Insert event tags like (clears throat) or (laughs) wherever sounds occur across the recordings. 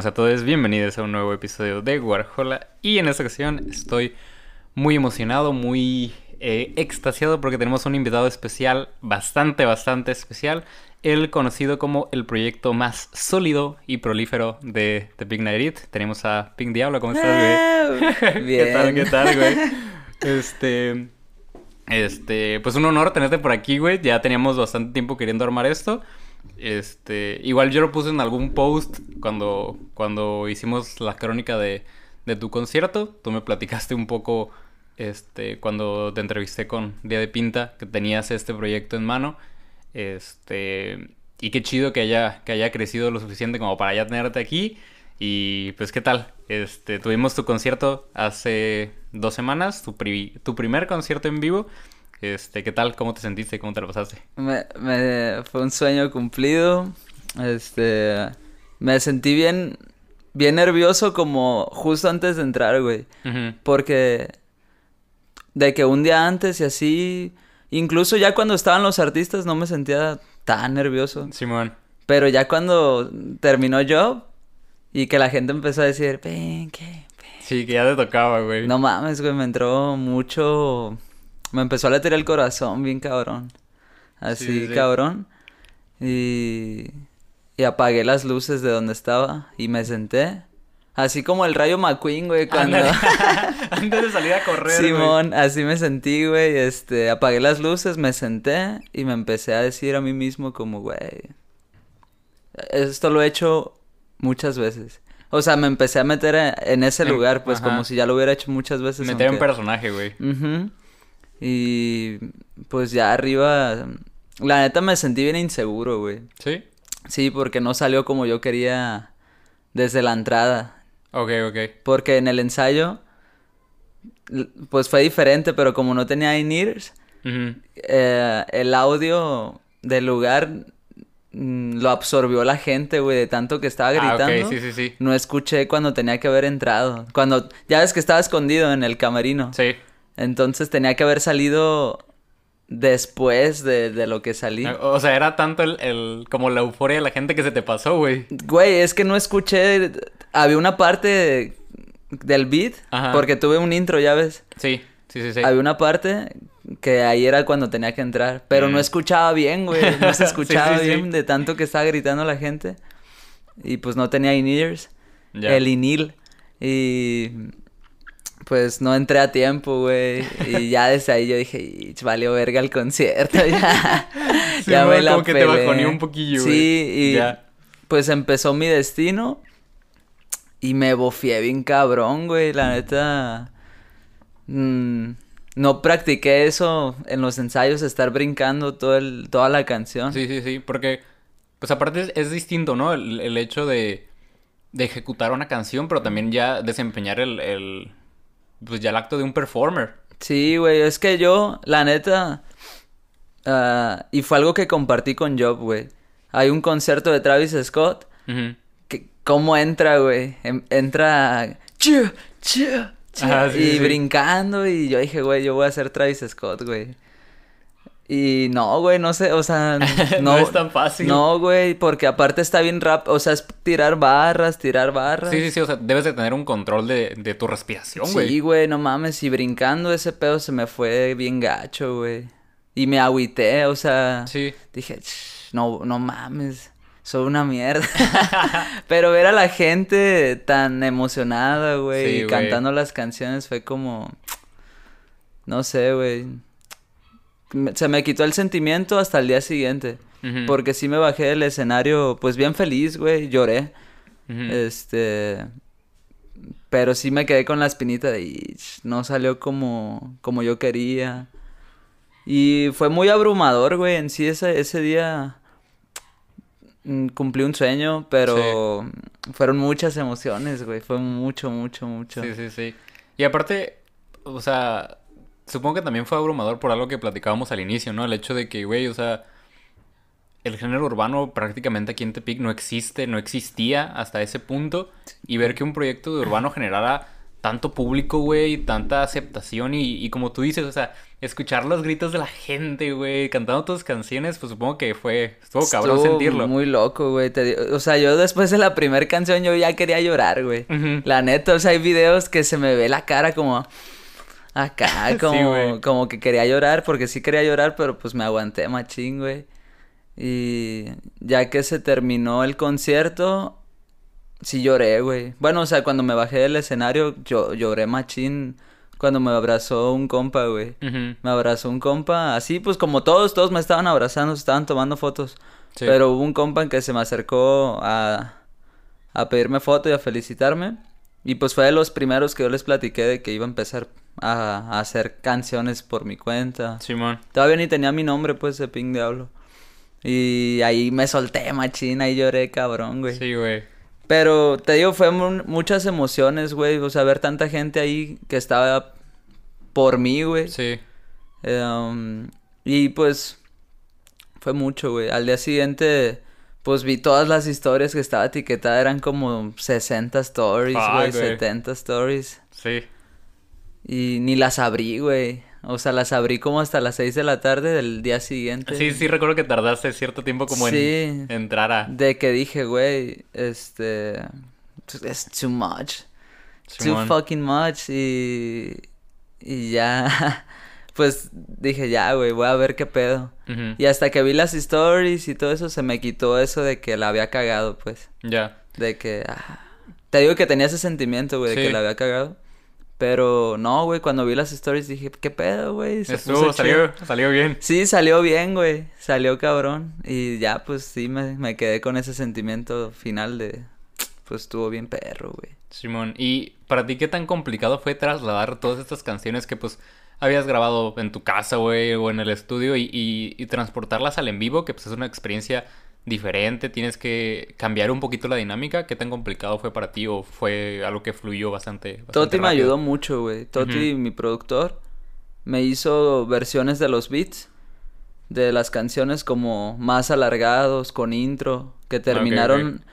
Buenos a todos, bienvenidos a un nuevo episodio de Warhola y en esta ocasión estoy muy emocionado, muy eh, extasiado porque tenemos un invitado especial, bastante, bastante especial, el conocido como el proyecto más sólido y prolífero de, The Big Night Tenemos a Pink Diablo, ¿cómo estás, güey? Bien. (laughs) ¿Qué tal, qué tal, güey? (laughs) Este, este, pues un honor tenerte por aquí, güey, ya teníamos bastante tiempo queriendo armar esto. Este, igual yo lo puse en algún post cuando, cuando hicimos la crónica de, de tu concierto. Tú me platicaste un poco, este, cuando te entrevisté con Día de Pinta, que tenías este proyecto en mano. Este, y qué chido que haya, que haya crecido lo suficiente como para ya tenerte aquí. Y pues, ¿qué tal? Este, tuvimos tu concierto hace dos semanas, tu, pri- tu primer concierto en vivo. Este, ¿qué tal? ¿Cómo te sentiste? ¿Cómo te lo pasaste? Me, me- fue un sueño cumplido. Este, me sentí bien, bien nervioso como justo antes de entrar, güey. Porque de que un día antes y así, incluso ya cuando estaban los artistas no me sentía tan nervioso. Simón. Pero ya cuando terminó yo y que la gente empezó a decir, ven, ¿qué? Sí, que ya te tocaba, güey. No mames, güey, me entró mucho. Me empezó a latir el corazón bien cabrón. Así, Sí, sí, sí. cabrón. Y. Y apagué las luces de donde estaba y me senté. Así como el rayo McQueen, güey, cuando. (laughs) (laughs) Antes de salir a correr, güey. Simón, así me sentí, güey. Este, apagué las luces, me senté y me empecé a decir a mí mismo, como, güey. Esto lo he hecho muchas veces. O sea, me empecé a meter en, ese lugar, pues ajá. como si ya lo hubiera hecho muchas veces. Meter aunque- personaje, güey. Ujú. Y pues ya arriba, la neta me sentí bien inseguro, güey. ¿Sí? Sí, porque no salió como yo quería desde la entrada. Ok, ok. Porque en el ensayo, pues fue diferente, pero como no tenía in-ears, eh, el audio del lugar mm, lo absorbió la gente, güey, de tanto que estaba Ah, gritando. sí, sí, sí. No escuché cuando tenía que haber entrado. Cuando, ya ves que estaba escondido en el camerino. Sí. Entonces tenía que haber salido después de, de lo que salí. O sea, era tanto el, el- como la euforia de la gente que se te pasó, güey. Güey, es que no escuché. Había una parte del beat, Ajá. porque tuve un intro, ya ves. Sí, sí, sí, sí. Había una parte que ahí era cuando tenía que entrar, pero Mm. no escuchaba bien, güey. No se (laughs) escuchaba sí, sí. bien de tanto que estaba gritando la gente. Y pues no tenía in-ears, Ya. el inil. Y pues no entré a tiempo, güey. Y (laughs) ya desde ahí yo dije, "Ich, valió verga el concierto. (laughs) Ya, Sí, ya me la como que te pelé". bajoneó un poquillo, güey. Sí, y Ya. pues empezó mi destino. Y me bofié bien cabrón, güey. La neta. mm, no practiqué eso en los ensayos, estar brincando todo el, toda la canción. Sí, sí, sí. Porque, pues aparte es, es distinto, ¿no? El, el hecho de, de ejecutar una canción, pero también ya desempeñar el, el, pues ya el acto de un performer. Sí, güey, es que yo, la neta, ah, y fue algo que compartí con Job, güey. Hay un concierto de Travis Scott, que, ¿cómo entra, güey? Em- entra, "Chu, chu, chu", Ajá, sí, y sí. brincando, y yo dije, güey, yo voy a ser Travis Scott, güey. Y no, güey, no sé, o sea, (laughs) no, No es tan fácil. No, güey, porque aparte está bien rap, o sea, es tirar barras, tirar barras. Sí, sí, sí. O sea, debes de tener un control de, de tu respiración, güey. Sí, güey, no mames, y brincando ese pedo se me fue bien gacho, güey. Y me agüité, o sea, Sí. dije, "Ch, no, no mames, soy una mierda. (laughs) Pero ver a la gente tan emocionada, güey, Sí, cantando las canciones fue como, no sé, güey. Se me quitó el sentimiento hasta el día siguiente. Porque sí me bajé del escenario, pues bien feliz, güey, lloré. Este. Pero sí me quedé con la espinita de. "Ich, No salió como, como yo quería. Y fue muy abrumador, güey. En sí, ese, ese día. mm, cumplí un sueño, pero fueron muchas emociones, güey. Fue mucho, mucho, mucho. Sí, sí, sí. Y aparte, o sea, supongo que también fue abrumador por algo que platicábamos al inicio, ¿no? El hecho de que, güey, o sea, el género urbano prácticamente aquí en Tepic no existe, no existía hasta ese punto. Y ver que un proyecto de urbano generara tanto público, güey, tanta aceptación y, y, como tú dices, o sea, escuchar los gritos de la gente, güey, cantando tus canciones, pues supongo que fue, estuvo cabrón Estuvo sentirlo. Muy loco, güey. O sea, yo después de la primera canción yo ya quería llorar, güey. La neta, o sea, hay videos que se me ve la cara como acá, (laughs) como, como que quería llorar, porque sí quería llorar, pero pues me aguanté machín, güey. Y ya que se terminó el concierto, sí lloré, güey. Bueno, o sea, cuando me bajé del escenario, yo lloré machín cuando me abrazó un compa, güey. Me abrazó un compa, así pues como todos, todos me estaban abrazando, se estaban tomando fotos. Sí. Pero hubo un compa que se me acercó a, a pedirme foto y a felicitarme. Y pues fue de los primeros que yo les platiqué de que iba a empezar a, a hacer canciones por mi cuenta. Simón. Todavía ni tenía mi nombre, pues, de Ping Diablo. Y ahí me solté, machina, y lloré, cabrón, güey. Sí, güey. Pero te digo, fue mu- muchas emociones, güey. O sea, ver tanta gente ahí que estaba por mí, güey. Sí. Um, y pues fue mucho, güey. Al día siguiente, pues vi todas las historias que estaba etiquetada. Eran como 60 stories, güey. 70 stories. Sí. Y ni las abrí, güey. O sea, las abrí como hasta las 6 de la tarde del día siguiente. Sí, sí, recuerdo que tardaste cierto tiempo como Sí. en entrar a... De que dije, güey, este... Es too much. Too Simón. fucking much. Y... Y ya... (laughs) Pues dije, ya, güey, voy a ver qué pedo. Y hasta que vi las stories y todo eso, se me quitó eso de que la había cagado, pues. Ya. De que... ah, Te digo que tenía ese sentimiento, güey, de que la había cagado. Pero no, güey, cuando vi las stories dije, ¿qué pedo, güey? Estuvo, chido. salió, salió bien. Sí, salió bien, güey. Salió cabrón. Y ya, pues sí, me, me quedé con ese sentimiento final de... Pues estuvo bien perro, güey. Simón, ¿y para ti qué tan complicado fue trasladar todas estas canciones que pues habías grabado en tu casa, güey, o en el estudio y, y- y transportarlas al en vivo, que pues es una experiencia diferente, tienes que cambiar un poquito la dinámica? ¿Qué tan complicado fue para ti o fue algo que fluyó bastante? bastante Toti me ayudó mucho, güey. Toti, mi productor, me hizo versiones de los beats, de las canciones como más alargados, con intro, que terminaron...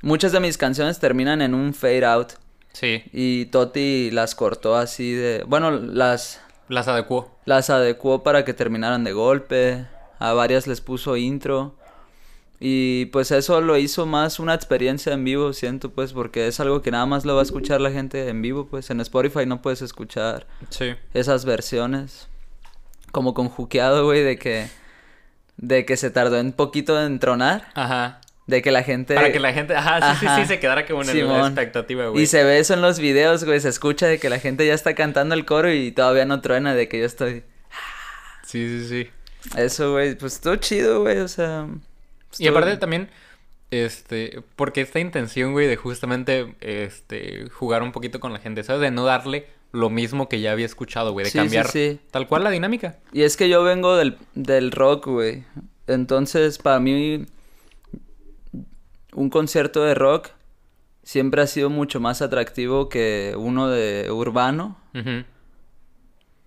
Muchas de mis canciones terminan en un fade out. Sí, Y Toti las cortó así de... Bueno, las, las adecuó. las adecuó para que terminaran de golpe. A varias les puso intro. Y pues eso lo hizo más una experiencia en vivo, siento pues, porque es algo que nada más lo va a escuchar la gente en vivo, pues en Spotify no puedes escuchar Sí. esas versiones. Como con Juqueado, güey, de que de que se tardó un poquito en tronar, Ajá. de que la gente Para que la gente, ajá, sí, sí, Ajá. sí, se quedara como en Simón. expectativa, güey. Y se ve eso en los videos, güey, se escucha de que la gente ya está cantando el coro y todavía no truena de que yo estoy Sí, sí, sí. Eso, güey, pues estuvo chido, güey, o sea. Y estuvo- aparte también, este, porque esta intención, güey, de justamente, este, jugar un poquito con la gente, ¿sabes? De no darle lo mismo que ya había escuchado, güey, de Sí, cambiar sí. tal cual la dinámica. Y es que yo vengo del, del rock, güey. Entonces, para mí, un concierto de rock siempre ha sido mucho más atractivo que uno de urbano.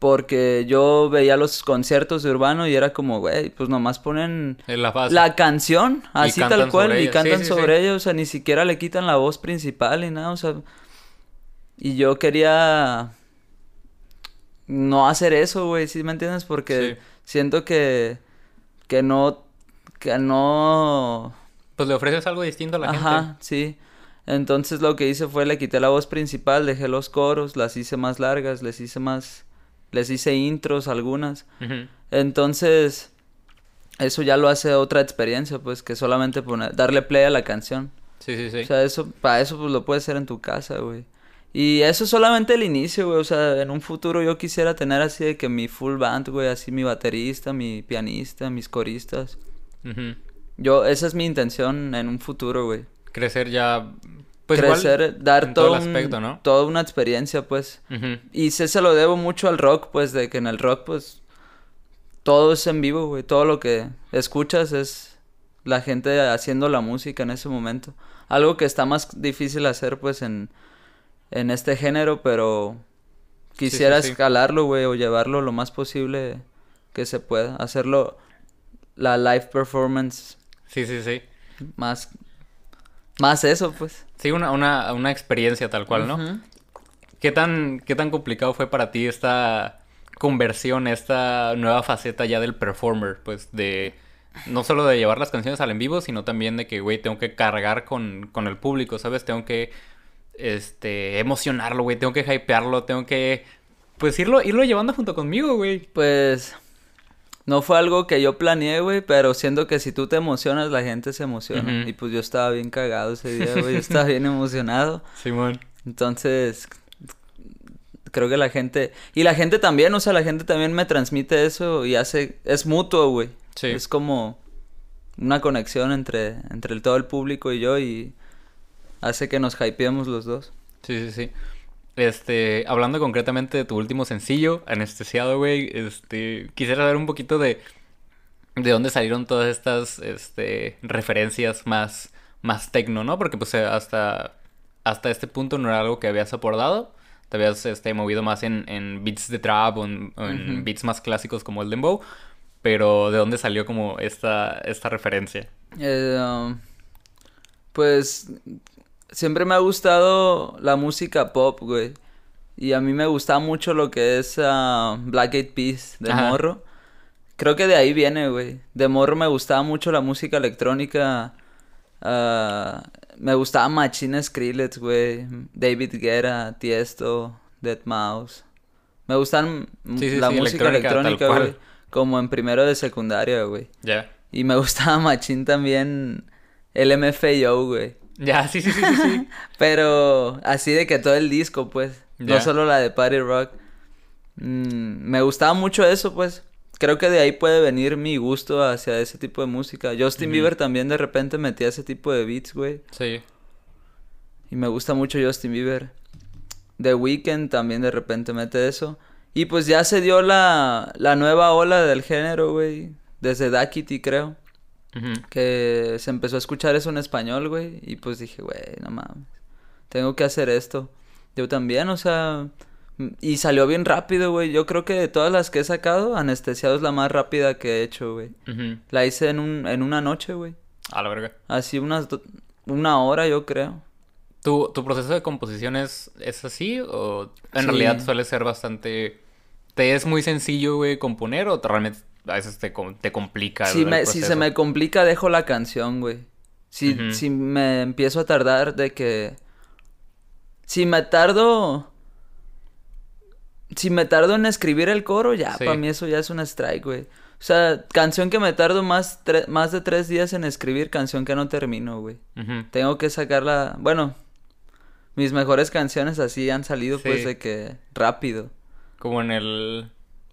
Porque yo veía los conciertos de urbano y era como, güey, pues nomás ponen la canción, así tal cual, y cantan Sí, sí, sobre sí. ella, o sea, ni siquiera le quitan la voz principal ni nada, o sea. Y yo quería no hacer eso, güey, ¿sí me entiendes? Porque siento que que no que no Pues le ofreces algo distinto a la Ajá, gente. sí. Entonces lo que hice fue le quité la voz principal, dejé los coros, las hice más largas, les hice más les hice intros algunas. Entonces, eso ya lo hace otra experiencia, pues, que solamente poner, darle play a la canción. Sí, sí, sí. O sea, eso, para eso, pues, lo puedes hacer en tu casa, güey. Y eso es solamente el inicio, güey. O sea, en un futuro yo quisiera tener así de que mi full band, güey, así mi baterista, mi pianista, mis coristas. Ujú. Yo, esa es mi intención en un futuro, güey. Crecer ya, pues igual Crecer, dar todo, todo el un- aspecto, ¿no? toda una experiencia, pues. Y sí se lo debo mucho al rock, pues, de que en el rock, pues, todo es en vivo, güey. Todo lo que escuchas es la gente haciendo la música en ese momento. Algo que está más difícil hacer pues en, en este género, pero quisiera escalarlo, güey, o llevarlo lo más posible que se pueda. Hacerlo la live performance. Sí, sí, sí. Más, más eso, pues. Sí, una, una, una experiencia tal cual, ¿no? ¿Qué tan, ¿Qué tan complicado fue para ti esta conversión, esta nueva faceta ya del performer? Pues de no solo de llevar las canciones al en vivo, sino también de que, güey, tengo que cargar con, con el público, ¿sabes? Tengo que este, emocionarlo, güey, tengo que hypearlo, tengo que, pues, irlo, irlo llevando junto conmigo, güey. Pues, no fue algo que yo planeé, güey, pero siento que si tú te emocionas, la gente se emociona. Y pues yo estaba bien cagado ese día, güey, (laughs) yo estaba bien emocionado. Simón. Entonces, creo que la gente, y la gente también, o sea, la gente también me transmite eso y hace, es mutuo, güey. Sí. Es como una conexión entre, entre todo el público y yo y hace que nos hypeemos los dos. Sí, sí, sí. Este, hablando concretamente de tu último sencillo, Anestesiado, güey, este, quisiera ver un poquito de de dónde salieron todas estas este referencias más más tecno, ¿no? Porque pues hasta hasta este punto no era algo que habías abordado. Te habías este, movido más en, en beats de trap o en, beats más clásicos como el dembow. Pero ¿de dónde salió como esta, esta referencia? Eh, um, pues siempre me ha gustado la música pop, güey. Y a mí me gusta mucho lo que es uh, Black Eyed Peas de morro. Creo que de ahí viene, güey. De morro me gustaba mucho la música electrónica. Uh, me gustaba Machine Skrillex, güey. David Guerra, Tiesto, Dead Mouse. Me gustan la música electrónica, güey. Como en primero de secundaria, güey. Ya. Y me (laughs) gustaba Machine también el MFAO, güey. Ya, sí, sí, sí, sí, (laughs) Pero así de que todo el disco, pues. No solo la de Party Rock. Mm, me gustaba mucho eso, pues. Creo que de ahí puede venir mi gusto hacia ese tipo de música. Justin Bieber también de repente metía ese tipo de beats, güey. Sí. Y me gusta mucho Justin Bieber. The Weeknd también de repente mete eso. Y pues ya se dio la, la nueva ola del género, güey. Desde Duckity, creo. Que se empezó a escuchar eso en español, güey. Y pues dije, güey, no mames. Tengo que hacer esto. Yo también, o sea. Y salió bien rápido, güey. Yo creo que de todas las que he sacado, Anestesiado es la más rápida que he hecho, güey. La hice en, un, en una noche, güey. A la verga. Así unas... Una hora, yo creo. ¿Tu, tu proceso de composición es, es así? ¿O en realidad suele ser bastante... ¿Te es muy sencillo, güey, componer o realmente a veces te, te complica? Si, me, si se me complica, dejo la canción, güey. Si, si me empiezo a tardar de que... Si me tardo si me tardo en escribir el coro, ya, para mí eso ya es un strike, güey. O sea, canción que me tardo más, más de tres días en escribir, canción que no termino, güey. Tengo que sacarla, bueno, mis mejores canciones así han salido pues de que rápido. Como en el...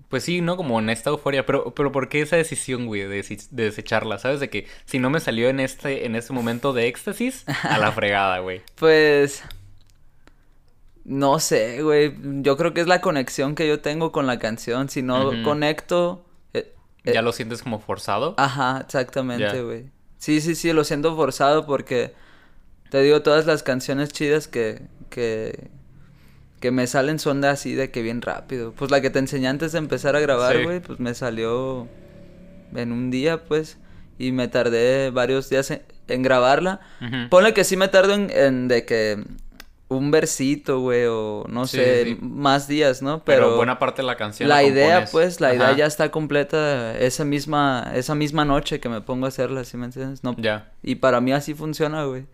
Pues sí, ¿no? Como en esta euforia. Pero, pero ¿por qué esa decisión, güey, de, de, desecharla? ¿Sabes? De que si no me salió en este, en este momento de éxtasis, a la (laughs) fregada, güey. pues... No sé, güey. Yo creo que es la conexión que yo tengo con la canción. Si no conecto. Eh, eh, ¿Ya lo sientes como forzado? Ajá, exactamente, güey. Sí, sí, sí, lo siento forzado porque. Te digo, todas las canciones chidas que. que. Que me salen son de así, de que bien rápido. Pues la que te enseñé antes de empezar a grabar, güey, pues me salió. en un día, pues. Y me tardé varios días en, grabarla. Ponle que sí me tardo en, en de que un versito, güey, o no sé, más días, ¿no? Pero, buena parte de la canción. La, idea, pues, la idea ya está completa esa misma, esa misma noche que me pongo a hacerla, ¿sí me entiendes? No, ya. Y para mí así funciona, güey.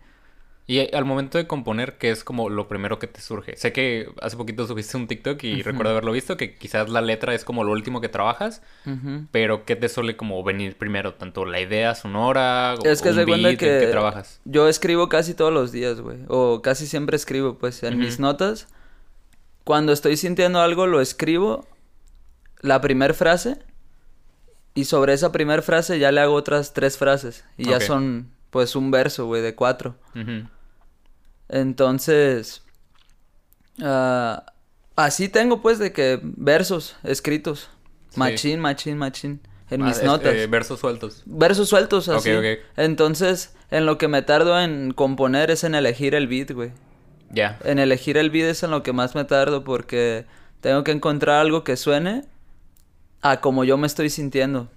Y al momento de componer, ¿qué es como lo primero que te surge? Sé que hace poquito subiste un TikTok y recuerdo haberlo visto, que quizás la letra es como lo último que trabajas, pero ¿qué te suele como venir primero? ¿Tanto la idea sonora o es que un beat, que trabajas? Yo escribo casi todos los días, güey, o casi siempre escribo, pues, en mis notas. Cuando estoy sintiendo algo, lo escribo, la primera frase, y sobre esa primera frase ya le hago otras tres frases, y ya son, pues, un verso, güey, de cuatro. Entonces, así tengo pues de que versos escritos. Machín, machín, machín. en Ah, mis es- notas. eh, versos sueltos. Versos sueltos así. Entonces, en lo que me tardo en componer es en elegir el beat, güey. Ya. En elegir el beat es en lo que más me tardo porque tengo que encontrar algo que suene a como yo me estoy sintiendo.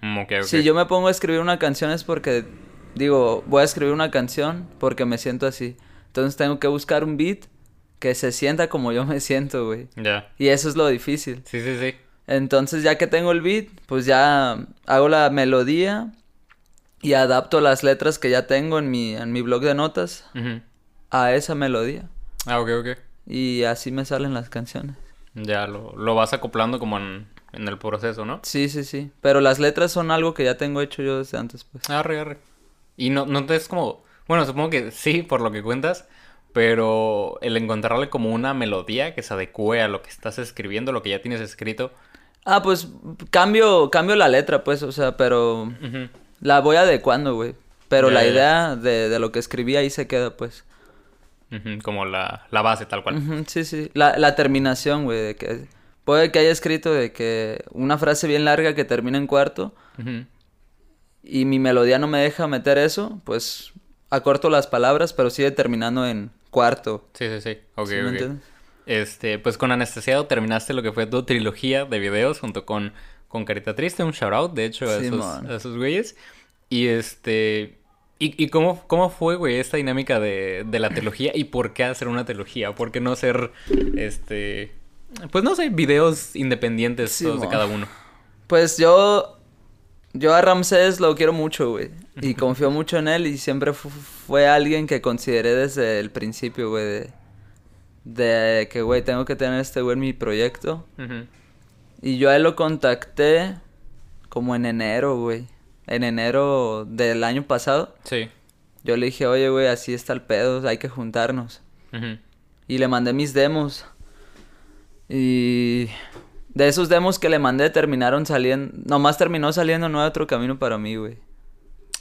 Mm. Si yo me pongo a escribir una canción es porque digo, voy a escribir una canción porque me siento así. Entonces tengo que buscar un beat que se sienta como yo me siento, güey. Ya. Y eso es lo difícil. Sí, sí, sí. Entonces ya que tengo el beat, pues ya hago la melodía y adapto las letras que ya tengo en mi, en mi blog de notas Ujú. a esa melodía. Ah, ok, ok. Y así me salen las canciones. Ya lo, lo vas acoplando como en, en el proceso, ¿no? Sí, sí, sí. Pero las letras son algo que ya tengo hecho yo desde antes, pues. Arre, arre. Y no, no te es como. Bueno, supongo que sí, por lo que cuentas. Pero el encontrarle como una melodía que se adecue a lo que estás escribiendo, lo que ya tienes escrito. Ah, pues cambio, cambio la letra, pues, o sea, pero Ujú. la voy adecuando, güey. Pero Ya, la idea de, de lo que escribí ahí se queda, pues. Como la, la base, tal cual. Sí, sí. La, la terminación, güey, de que puede que haya escrito de que una frase bien larga que termina en cuarto Ujú. Y mi melodía no me deja meter eso, pues acorto las palabras, pero sigue terminando en cuarto. Sí, sí, sí. Ok, ¿Sí me ok. entiendes? Este, pues con Anestesiado terminaste lo que fue tu trilogía de videos junto con, con Carita Triste, un shout out, de hecho, a esos, Simón. a esos güeyes. Y este. ¿Y, y cómo, cómo fue, güey, esta dinámica de, de la trilogía? ¿Y por qué hacer una trilogía? ¿Por qué no hacer, este... Pues no sé, videos independientes todos de cada uno? Pues yo, yo a Ramsés lo quiero mucho, güey. Y confío mucho en él y siempre fu- fue alguien que consideré desde el principio, güey, de, de que, güey, tengo que tener este güey en mi proyecto. Y yo a él lo contacté como en enero, güey. En enero del año pasado. Sí. Yo le dije, oye, güey, así está el pedo, hay que juntarnos. Y le mandé mis demos. Y de esos demos que le mandé terminaron saliendo... Nomás terminó saliendo No hay otro camino para mí, güey.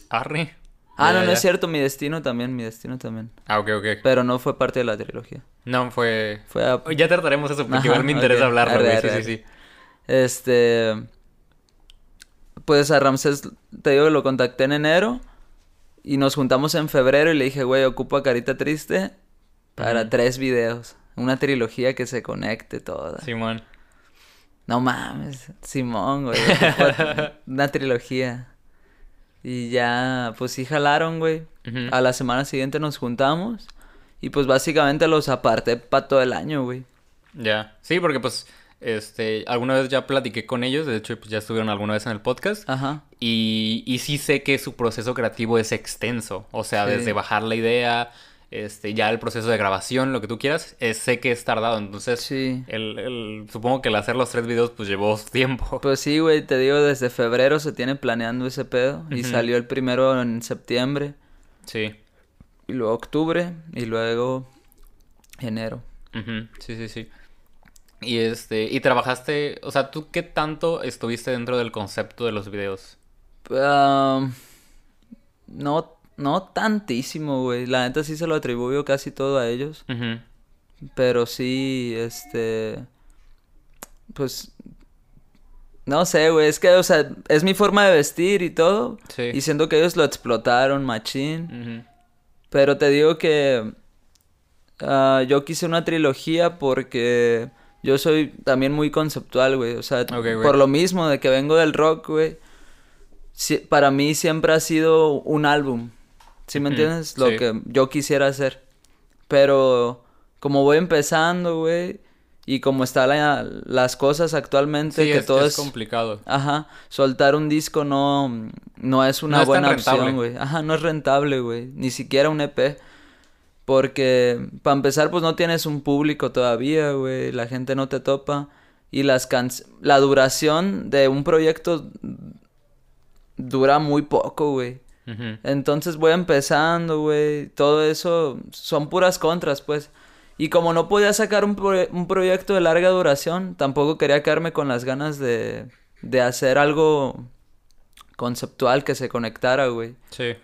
Arre. Ah, Ya, no, no es cierto, mi destino también, mi destino también. Ah, ok, ok. Pero no fue parte de la trilogía. No, fue... Fue a... Ya trataremos eso porque Ajá, igual me interesa ok. hablarlo, Arre, güey. arre, Sí, arre. sí, sí. Este... Pues a Ramsés, te digo, lo contacté en enero. Y nos juntamos en febrero y le dije, güey, ocupo a Carita Triste para tres videos. Una trilogía que se conecte toda. Simón. No mames, Simón, güey. (laughs) Una trilogía. Y ya, pues sí jalaron, güey. A la semana siguiente nos juntamos. Y pues básicamente los aparté para todo el año, güey. Ya. Sí, porque pues, este, alguna vez ya platiqué con ellos, de hecho, pues ya estuvieron alguna vez en el podcast. Ajá. Y, y sí sé que su proceso creativo es extenso. O sea, Sí. desde bajar la idea, este, ya el proceso de grabación, lo que tú quieras, es- sé que es tardado. Entonces, Sí. el, el- supongo que el hacer los tres videos, pues llevó (laughs) tiempo. Pues sí, güey, te digo, desde febrero se tiene planeando ese pedo. Y salió el primero en septiembre. Sí. Y luego octubre. Y luego enero. Sí, sí, sí. Y este, y trabajaste, o sea, ¿tú qué tanto estuviste dentro del concepto de los videos? Ah, no, no tantísimo, güey. La neta sí se lo atribuyo casi todo a ellos. Pero sí, este. Pues. No sé, güey. Es que, o sea, es mi forma de vestir y todo. Sí. Y siento que ellos lo explotaron, machín. Pero te digo que. ah, yo quise una trilogía porque. Yo soy también muy conceptual, güey. O sea, por lo mismo de que vengo del rock, güey. para mí siempre ha sido un álbum. ¿Sí me entiendes? Lo sí. que yo quisiera hacer. Pero como voy empezando, güey, y como están la- las cosas actualmente, Sí, que es, todo es es... complicado. Ajá, soltar un disco no, no es una No buena opción, güey. Ajá, no es rentable, güey. Ni siquiera un EP. Porque, para empezar, pues no tienes un público todavía, güey. La gente no te topa. Y las can... la duración de un proyecto dura muy poco, güey. Entonces voy empezando, güey. Todo eso son puras contras, pues. Y como no podía sacar un, un proyecto de larga duración, tampoco quería quedarme con las ganas de, de hacer algo conceptual que se conectara, güey. Sí.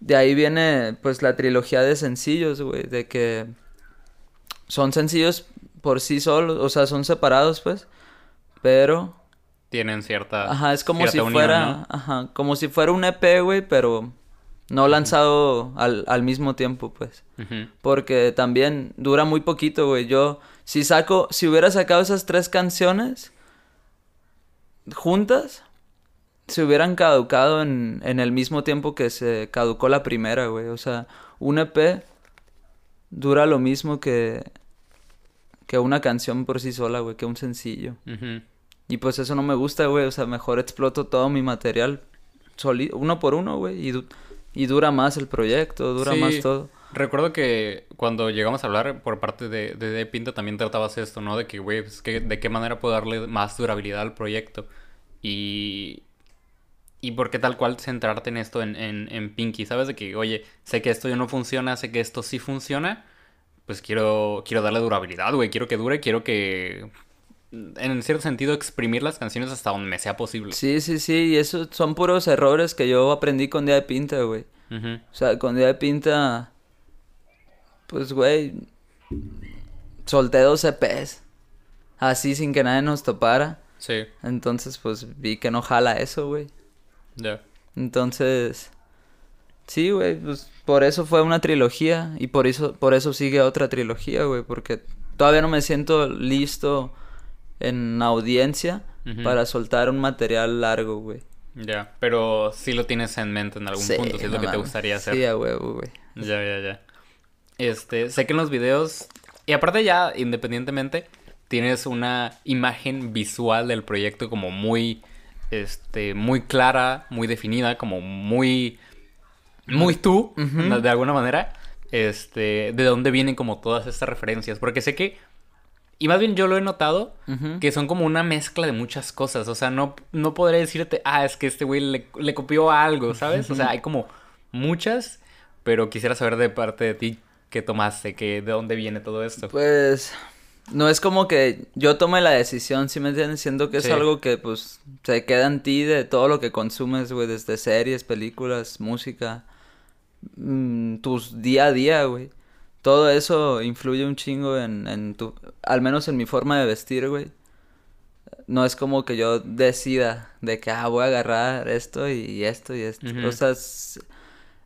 De ahí viene, pues, la trilogía de sencillos, güey. De que son sencillos por sí solos, o sea, son separados, pues. Pero tienen cierta. Ajá, es como si unión, fuera, ¿no? ajá, como si fuera un EP, güey, pero no lanzado al, al mismo tiempo, pues. Porque también dura muy poquito, güey. Yo, si saco, si hubiera sacado esas tres canciones juntas, se hubieran caducado en, en el mismo tiempo que se caducó la primera, güey. O sea, un EP dura lo mismo que, que una canción por sí sola, güey, que un sencillo. Ujú. Y pues eso no me gusta, güey. O sea, mejor exploto todo mi material soli- uno por uno, güey. Y, du- y dura más el proyecto, dura Sí. más todo. Recuerdo que cuando llegamos a hablar por parte de, de, de Pinta también tratabas esto, ¿no? De que, güey, pues, que, de qué manera puedo darle más durabilidad al proyecto. Y. Y por qué tal cual centrarte en esto en, en, en Pinky, ¿sabes? De que, oye, sé que esto ya no funciona, sé que esto sí funciona. Pues quiero, quiero darle durabilidad, güey. Quiero que dure, quiero que. En cierto sentido, exprimir las canciones hasta donde me sea posible. Sí, sí, sí. Y eso son puros errores que yo aprendí con Día de Pinta, güey. O sea, con Día de Pinta. Pues, güey. Solté dos EPs. Así sin que nadie nos topara. Sí, Entonces, pues vi que no jala eso, güey. ya. Entonces. Sí, güey. Pues por eso fue una trilogía. Y por eso, por eso sigue otra trilogía, güey. Porque todavía no me siento listo en audiencia para soltar un material largo, güey. Ya, pero sí lo tienes en mente en algún Sí, punto, si es no lo que te gustaría hacer. Sí, huevo, güey. Ya, ya, ya. Este, sé que en los videos, y aparte ya, independientemente, tienes una imagen visual del proyecto como muy, este, muy clara, muy definida, como muy, muy tú, de alguna manera, este, de dónde vienen como todas estas referencias, porque sé que, y más bien yo lo he notado, que son como una mezcla de muchas cosas. O sea, no, no podré decirte, ah, es que este güey le, le copió algo, ¿sabes? O sea, hay como muchas, pero quisiera saber de parte de ti qué tomaste, que, de dónde viene todo esto. Pues no es como que yo tome la decisión, ¿sí me entiendes? Siento que es algo que pues se queda en ti de todo lo que consumes, güey, desde series, películas, música, mm, tus día a día, güey. Todo eso influye un chingo en, en tu, al menos en mi forma de vestir, güey. No es como que yo decida de que, ah, voy a agarrar esto y esto y esto. Sea, es,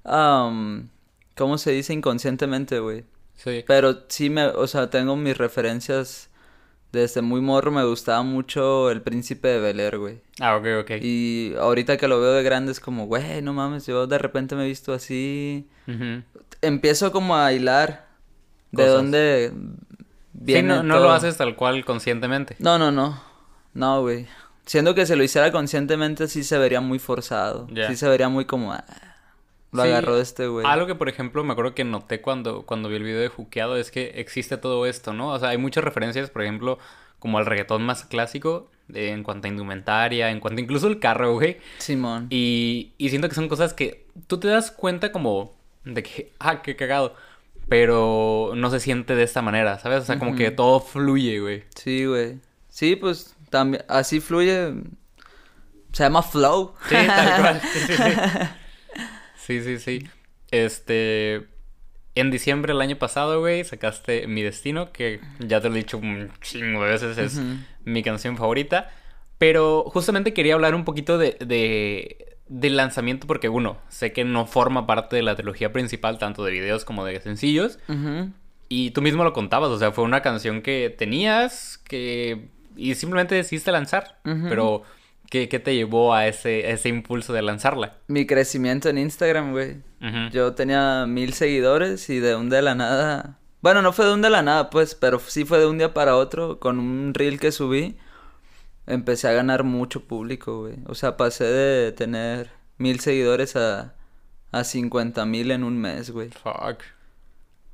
am, ¿cómo se dice? Inconscientemente, güey. Sí. Pero sí me, o sea, tengo mis referencias desde muy morro, me gustaba mucho El Príncipe de Bel Air, güey. Ah, ok, ok. Y ahorita que lo veo de grande es como, güey, no mames, yo de repente me he visto así. Empiezo como a hilar de Cosas. dónde Sí, viene no, no lo haces tal cual conscientemente. No, no, no. No, güey. Siendo que si lo hiciera conscientemente sí se vería muy forzado. Sí se vería muy como, ah, lo Sí, agarró este güey. Algo que, por ejemplo, me acuerdo que noté cuando, cuando vi el video de Juqueado es que existe todo esto, ¿no? O sea, hay muchas referencias, por ejemplo, como al reggaetón más clásico, eh, en cuanto a indumentaria, en cuanto incluso el carro, güey. Simón. Y, y siento que son cosas que tú te das cuenta como de que, (laughs) ah, qué cagado. Pero no se siente de esta manera, ¿sabes? O sea, como que todo fluye, güey. Sí, güey. Sí, pues también así fluye. Se llama flow. Sí, tal cual. (laughs) Sí, sí, sí. Sí, sí, sí. Este. En diciembre del año pasado, güey, sacaste Mi Destino, que ya te lo he dicho un chingo de veces, es mi canción favorita. Pero justamente quería hablar un poquito de, de- del lanzamiento, porque uno, sé que no forma parte de la trilogía principal, tanto de videos como de sencillos. Y tú mismo lo contabas, o sea, fue una canción que tenías, que... Y simplemente decidiste lanzar. Pero, ¿qué, qué te llevó a ese, ese impulso de lanzarla? Mi crecimiento en Instagram, güey. Yo tenía mil seguidores y de un de la nada. Bueno, no fue de un de la nada, pues, pero sí fue de un día para otro. Con un reel que subí, empecé a ganar mucho público, güey. O sea, pasé de tener mil seguidores a, a 50 mil en un mes, güey. Fuck.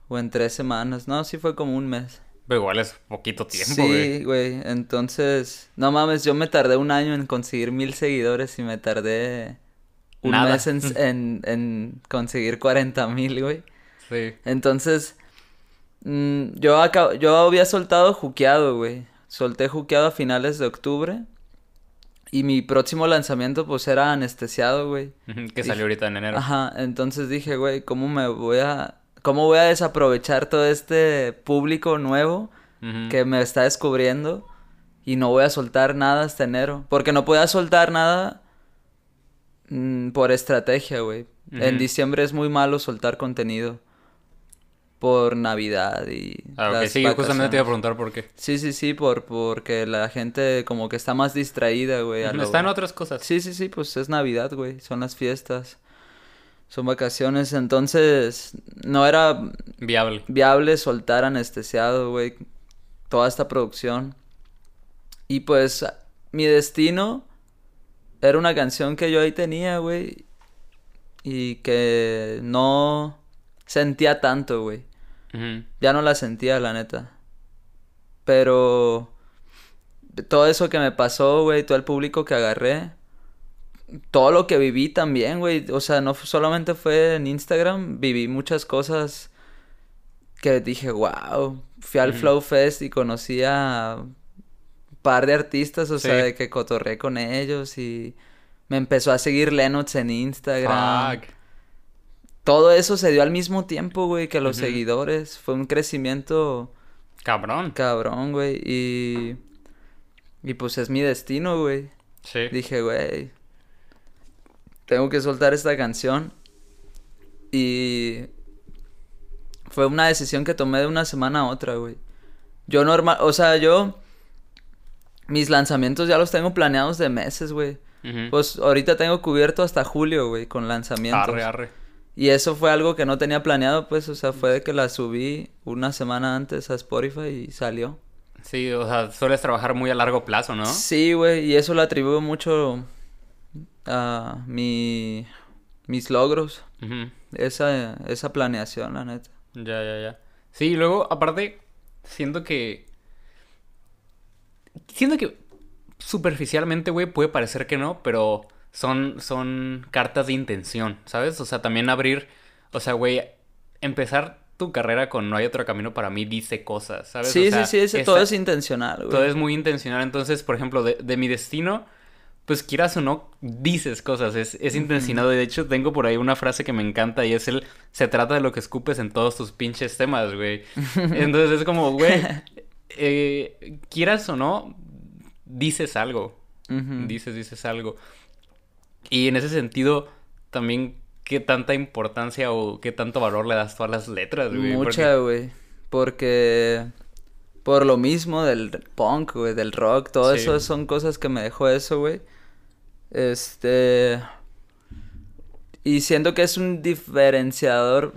O en tres semanas. No, sí fue como un mes. Pero igual es poquito tiempo, güey. Sí, güey. Entonces, no mames, yo me tardé un año en conseguir mil seguidores y me tardé un Nada. mes en, (laughs) en, en conseguir 40 mil, güey. Sí. Entonces, mm, yo, acab- yo había soltado juqueado, güey. Solté juqueado a finales de octubre. Y mi próximo lanzamiento, pues, era anestesiado, güey. Que salió ahorita en enero. Ajá, entonces dije, güey, ¿cómo me voy a... ¿Cómo voy a desaprovechar todo este público nuevo que me está descubriendo y no voy a soltar nada hasta enero. Porque no podía soltar nada mm, por estrategia, güey. En diciembre es muy malo soltar contenido por Navidad y Ah, sí, justamente te iba a preguntar por qué. Sí, sí, sí, por porque la gente como que está más distraída, güey. a lo- Está en otras cosas. Sí, sí, sí, pues es Navidad, güey. Son las fiestas. Son vacaciones. Entonces, no era Viable. viable soltar anestesiado, güey. Toda esta producción. Y pues, mi destino era una canción que yo ahí tenía, güey. Y que no sentía tanto, güey. Ya no la sentía, la neta. Pero todo eso que me pasó, güey, todo el público que agarré, todo lo que viví también, güey. O sea, no solamente fue en Instagram, viví muchas cosas que dije, wow. Fui al. Flow Fest y conocí a un par de artistas, o sea, de que cotorré con ellos y me empezó a seguir Lennox en Instagram. Fuck. Todo eso se dio al mismo tiempo, güey, que los seguidores. Fue un crecimiento Cabrón. cabrón, güey. Y. Y pues es mi destino, güey. Sí. Dije, güey. Tengo que soltar esta canción. Y. Fue una decisión que tomé de una semana a otra, güey. Yo normal. O sea, yo. Mis lanzamientos ya los tengo planeados de meses, güey. Pues ahorita tengo cubierto hasta julio, güey, con lanzamientos. Arre, arre. Y eso fue algo que no tenía planeado, pues, o sea, fue de que la subí una semana antes a Spotify y salió. Sí, o sea, sueles trabajar muy a largo plazo, ¿no? Sí, güey, y eso lo atribuyo mucho mi, mis logros, esa, esa planeación, la neta. Ya, ya, ya. Sí, y luego, aparte, siento que. Siento que superficialmente, güey, puede parecer que no, pero son, son cartas de intención, ¿sabes? O sea, también abrir. O sea, güey, empezar tu carrera con No hay otro camino para mí dice cosas, ¿sabes? Sí, O sea, sí, sí, ese- esta- todo es intencional, güey. todo es muy intencional. Entonces, por ejemplo, de, de mi destino, pues quieras o no, dices cosas, es, es intencionado. Y de hecho, tengo por ahí una frase que me encanta y es el, se trata de lo que escupes en todos tus pinches temas, güey. (laughs) Entonces es como, güey, eh, quieras o no, dices algo. Dices, dices algo. Y en ese sentido, también, ¿qué tanta importancia o qué tanto valor le das tú a las letras, güey? Mucha, güey, porque por lo mismo del punk, güey, del rock, todo Sí. eso son cosas que me dejó eso, güey. Este... Y siento que es un diferenciador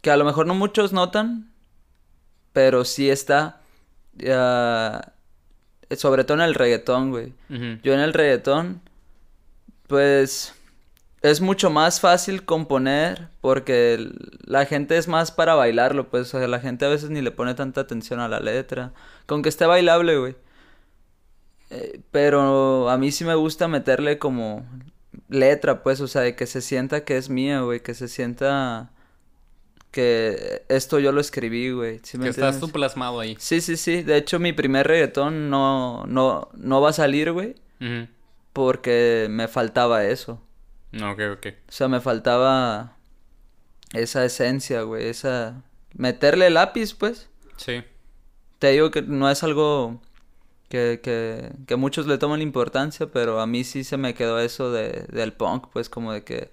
que a lo mejor no muchos notan, pero sí está, ah, sobre todo en el reggaetón, güey. Yo en el reggaetón, pues es mucho más fácil componer porque la gente es más para bailarlo, pues o sea, la gente a veces ni le pone tanta atención a la letra, con que esté bailable, güey. Eh, pero a mí sí me gusta meterle como letra, pues, o sea, de que se sienta que es mía, güey, que se sienta que esto yo lo escribí, güey. ¿sí me Que estás tú plasmado ahí. Sí, sí, sí. De hecho, mi primer reggaetón no, no, no va a salir, güey. Porque me faltaba eso. Ok, ok. O sea, me faltaba esa esencia, güey. Esa... Meterle lápiz, pues. Sí. Te digo que no es algo que, que, que muchos le toman importancia, pero a mí sí se me quedó eso de, del punk, pues como de que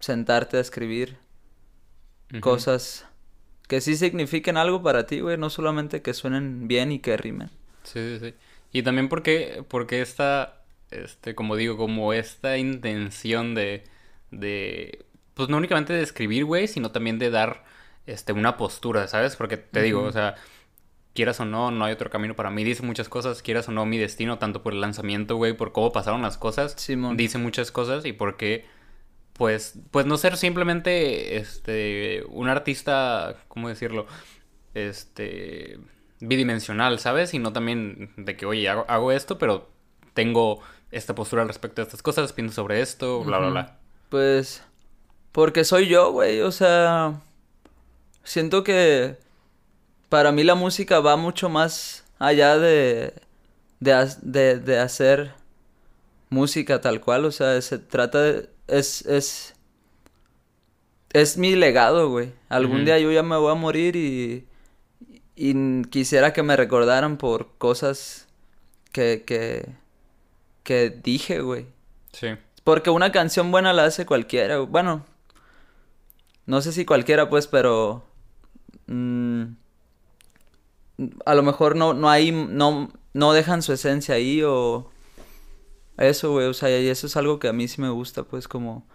sentarte a escribir cosas que sí signifiquen algo para ti, güey. No solamente que suenen bien y que rimen. Sí, sí, sí. Y también porque, porque esta, este, como digo, como esta intención de, de, pues no únicamente de escribir, güey, sino también de dar, este, una postura, ¿sabes? Porque te digo, o sea, quieras o no, no hay otro camino para mí. Dice muchas cosas, quieras o no, mi destino, tanto por el lanzamiento, güey, por cómo pasaron las cosas. Simón. Dice muchas cosas y porque, pues, pues no ser simplemente, este, un artista, ¿cómo decirlo? Este, bidimensional, ¿sabes? Sino también de que, oye, hago, hago esto, pero tengo esta postura al respecto de estas cosas, pienso sobre esto, bla, bla, bla. Pues, porque soy yo, güey, o sea, siento que para mí la música va mucho más allá de, de, de, de hacer música tal cual, o sea, se trata de, es, es, es mi legado, güey. Algún día yo ya me voy a morir y, y quisiera que me recordaran por cosas que, que, que dije, güey. Sí. Porque una canción buena la hace cualquiera. Bueno, no sé si cualquiera, pues, pero mm, a lo mejor no, no hay, no, no dejan su esencia ahí o eso, güey. O sea, y eso es algo que a mí sí me gusta, pues, como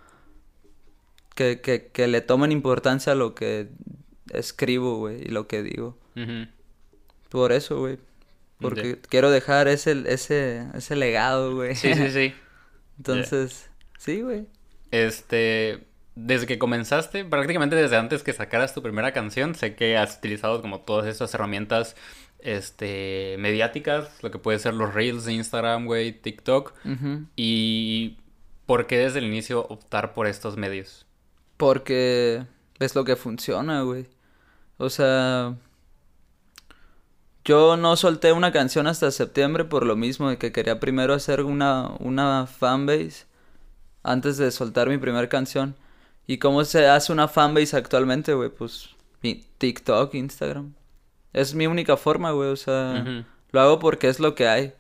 que, que, que le tomen importancia a lo que escribo, güey, y lo que digo. Por eso, güey. Porque quiero dejar ese, ese, ese legado, güey. Sí, sí, sí. (laughs) Entonces, sí, güey. Este, desde que comenzaste, prácticamente desde antes que sacaras tu primera canción, sé que has utilizado como todas estas herramientas, este, mediáticas, lo que puede ser los Reels de Instagram, güey, TikTok. ¿Y por qué desde el inicio optar por estos medios? Porque es lo que funciona, güey. O sea, yo no solté una canción hasta septiembre por lo mismo de que quería primero hacer una, una fanbase antes de soltar mi primera canción. ¿Y cómo se hace una fanbase actualmente, güey? Pues TikTok, Instagram. Es mi única forma, güey. O sea, lo hago porque es lo que hay.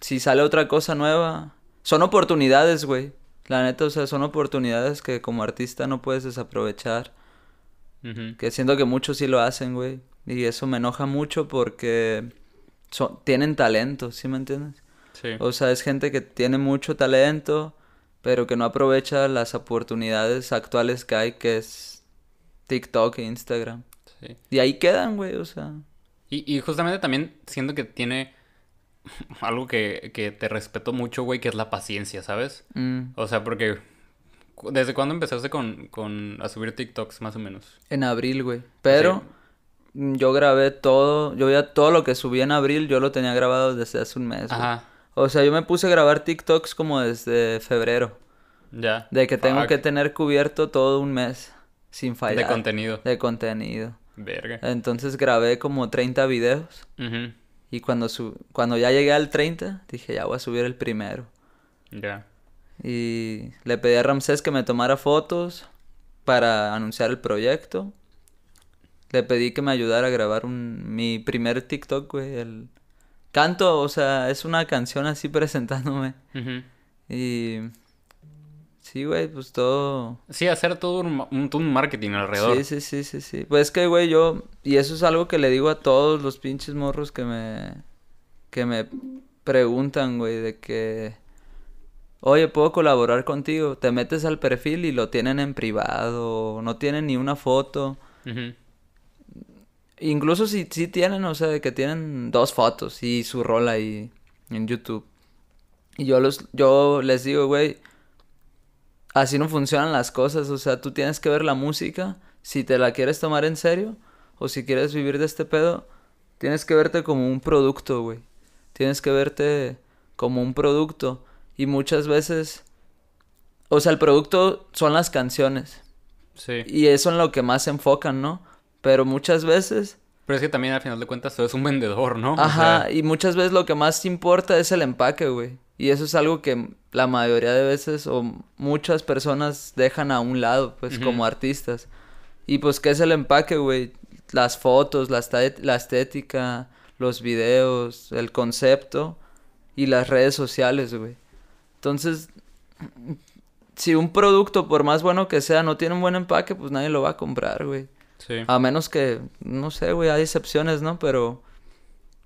Si sale otra cosa nueva, son oportunidades, güey. La neta, o sea, son oportunidades que como artista no puedes desaprovechar. Ujú. Que siento que muchos sí lo hacen, güey. Y eso me enoja mucho porque son, tienen talento, ¿sí me entiendes? Sí. O sea, es gente que tiene mucho talento, pero que no aprovecha las oportunidades actuales que hay, que es TikTok e Instagram. sí. Y ahí quedan, güey, o sea. Y, y justamente también siento que tiene (laughs) algo que, que te respeto mucho, güey, que es la paciencia, ¿sabes? mm, O sea, porque ¿desde cuándo empezaste con, con a subir TikToks más o menos? en abril, güey. Pero yo grabé todo, yo ya todo lo que subí en abril, yo lo tenía grabado desde hace un mes, güey. O sea, yo me puse a grabar TikToks como desde febrero. ya. De que tengo que tener cubierto todo un mes sin fallar. De contenido. De contenido. Verga. Entonces grabé como 30 videos. Ujú, Y cuando, su cuando ya llegué al 30, dije, ya voy a subir el primero. Ya. Y le pedí a Ramsés que me tomara fotos para anunciar el proyecto. Le pedí que me ayudara a grabar un, mi primer TikTok, güey. El canto, o sea, es una canción así presentándome. Y sí, güey, pues todo... Sí, hacer todo un, un, un marketing alrededor. Sí, sí, sí, sí, sí. Pues es que, güey, yo... Y eso es algo que le digo a todos los pinches morros que me... Que me preguntan, güey, de que... Oye, ¿puedo colaborar contigo? Te metes al perfil y lo tienen en privado, no tienen ni una foto. Incluso si sí tienen, o sea, de que tienen dos fotos y su rol ahí en YouTube. Y yo los, yo les digo, güey, así no funcionan las cosas. O sea, tú tienes que ver la música, si te la quieres tomar en serio, o si quieres vivir de este pedo, tienes que verte como un producto, güey. Tienes que verte como un producto. Y muchas veces, o sea, el producto son las canciones. Sí. Y eso en lo que más se enfocan, ¿no? Pero muchas veces Pero es que también al final de cuentas tú eres un vendedor, ¿no? O Ajá, sea, y muchas veces lo que más importa es el empaque, güey. Y eso es algo que la mayoría de veces o muchas personas dejan a un lado, pues como artistas. Y pues, ¿qué es el empaque, güey? Las fotos, la, la estética, los videos, el concepto y las redes sociales, güey. Entonces, si un producto, por más bueno que sea, no tiene un buen empaque, pues nadie lo va a comprar, güey. Sí. A menos que, no sé, güey, hay excepciones, ¿no? Pero...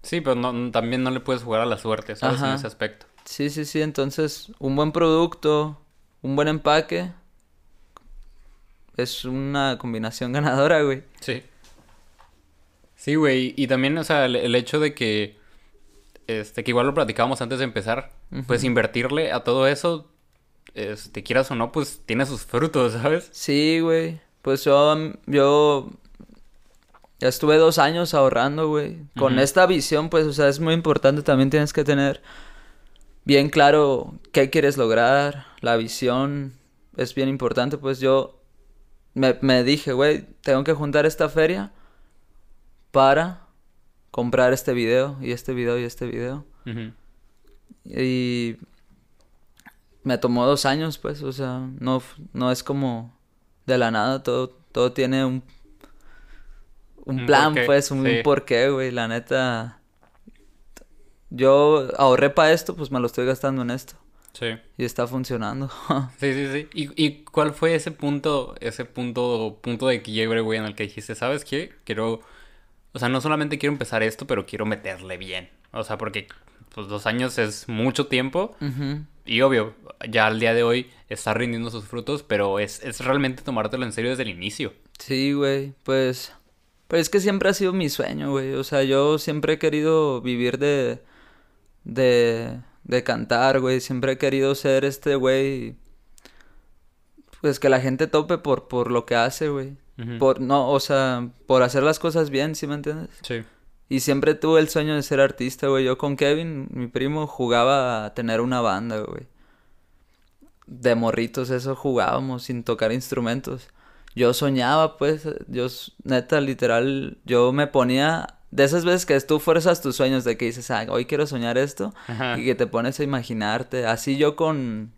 Sí, pero no, también no le puedes jugar a la suerte, ¿sabes? En ese aspecto. Sí, sí, sí, entonces un buen producto, un buen empaque, es una combinación (laughs) ganadora, güey. Sí. Sí, güey. Y también, o sea, el, el hecho de que. Este, que igual lo platicábamos antes de empezar. Pues invertirle a todo eso. Este, quieras o no, pues tiene sus frutos, ¿sabes? Sí, güey, pues yo, yo ya estuve dos años ahorrando, güey. Con esta visión, pues, o sea, es muy importante, también tienes que tener bien claro qué quieres lograr, la visión es bien importante, pues yo me, me dije, güey, tengo que juntar esta feria para comprar este video y este video y este video. Y me tomó dos años, pues, o sea, no, no es como de la nada, todo, todo tiene un, un plan, pues, un sí. porqué, güey, la neta. yo ahorré para esto, pues me lo estoy gastando en esto. Sí. Y está funcionando. (laughs) sí, sí, sí. ¿Y, ¿Y, cuál fue ese punto, ese punto, punto de quiebre, güey, en el que dijiste, ¿sabes qué? Quiero, o sea, no solamente quiero empezar esto, pero quiero meterle bien. O sea, porque pues dos años es mucho tiempo. Y obvio, ya al día de hoy está rindiendo sus frutos, pero es, es realmente tomártelo en serio desde el inicio. Sí, güey, pues... Pues es que siempre ha sido mi sueño, güey. O sea, yo siempre he querido vivir de... De... De cantar, güey. Siempre he querido ser este güey... Pues que la gente tope por, por lo que hace, güey. Por, no, o sea, por hacer las cosas bien, ¿sí me entiendes? Sí. Y siempre tuve el sueño de ser artista, güey. Yo con Kevin, mi primo, jugaba a tener una banda, güey. De morritos, eso jugábamos sin tocar instrumentos. Yo soñaba, pues, yo, neta, literal, yo me ponía... De esas veces que tú fuerzas tus sueños, de que dices, ah, hoy quiero soñar esto, y que te pones a imaginarte. Así yo con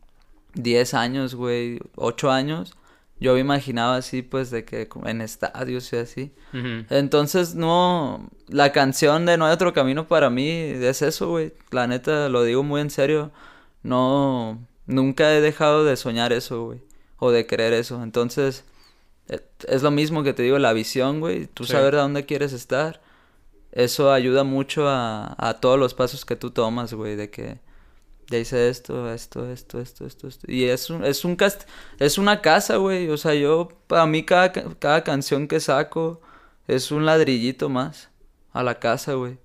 10 años, güey, 8 años, yo me imaginaba así, pues, de que en estadios y así. Entonces, no, la canción de No hay otro camino para mí es eso, güey. La neta, lo digo muy en serio. No, nunca he dejado de soñar eso, güey. O de querer eso. Entonces, e, es lo mismo que te digo, la visión, güey. Tú saber a dónde quieres estar. Eso ayuda mucho a, a todos los pasos que tú tomas, güey. De que ya hice esto, esto, esto, esto, esto, esto. Y es un, es un cast es una casa, güey. O sea, yo, para mí cada, cada canción que saco es un ladrillito más a la casa, güey.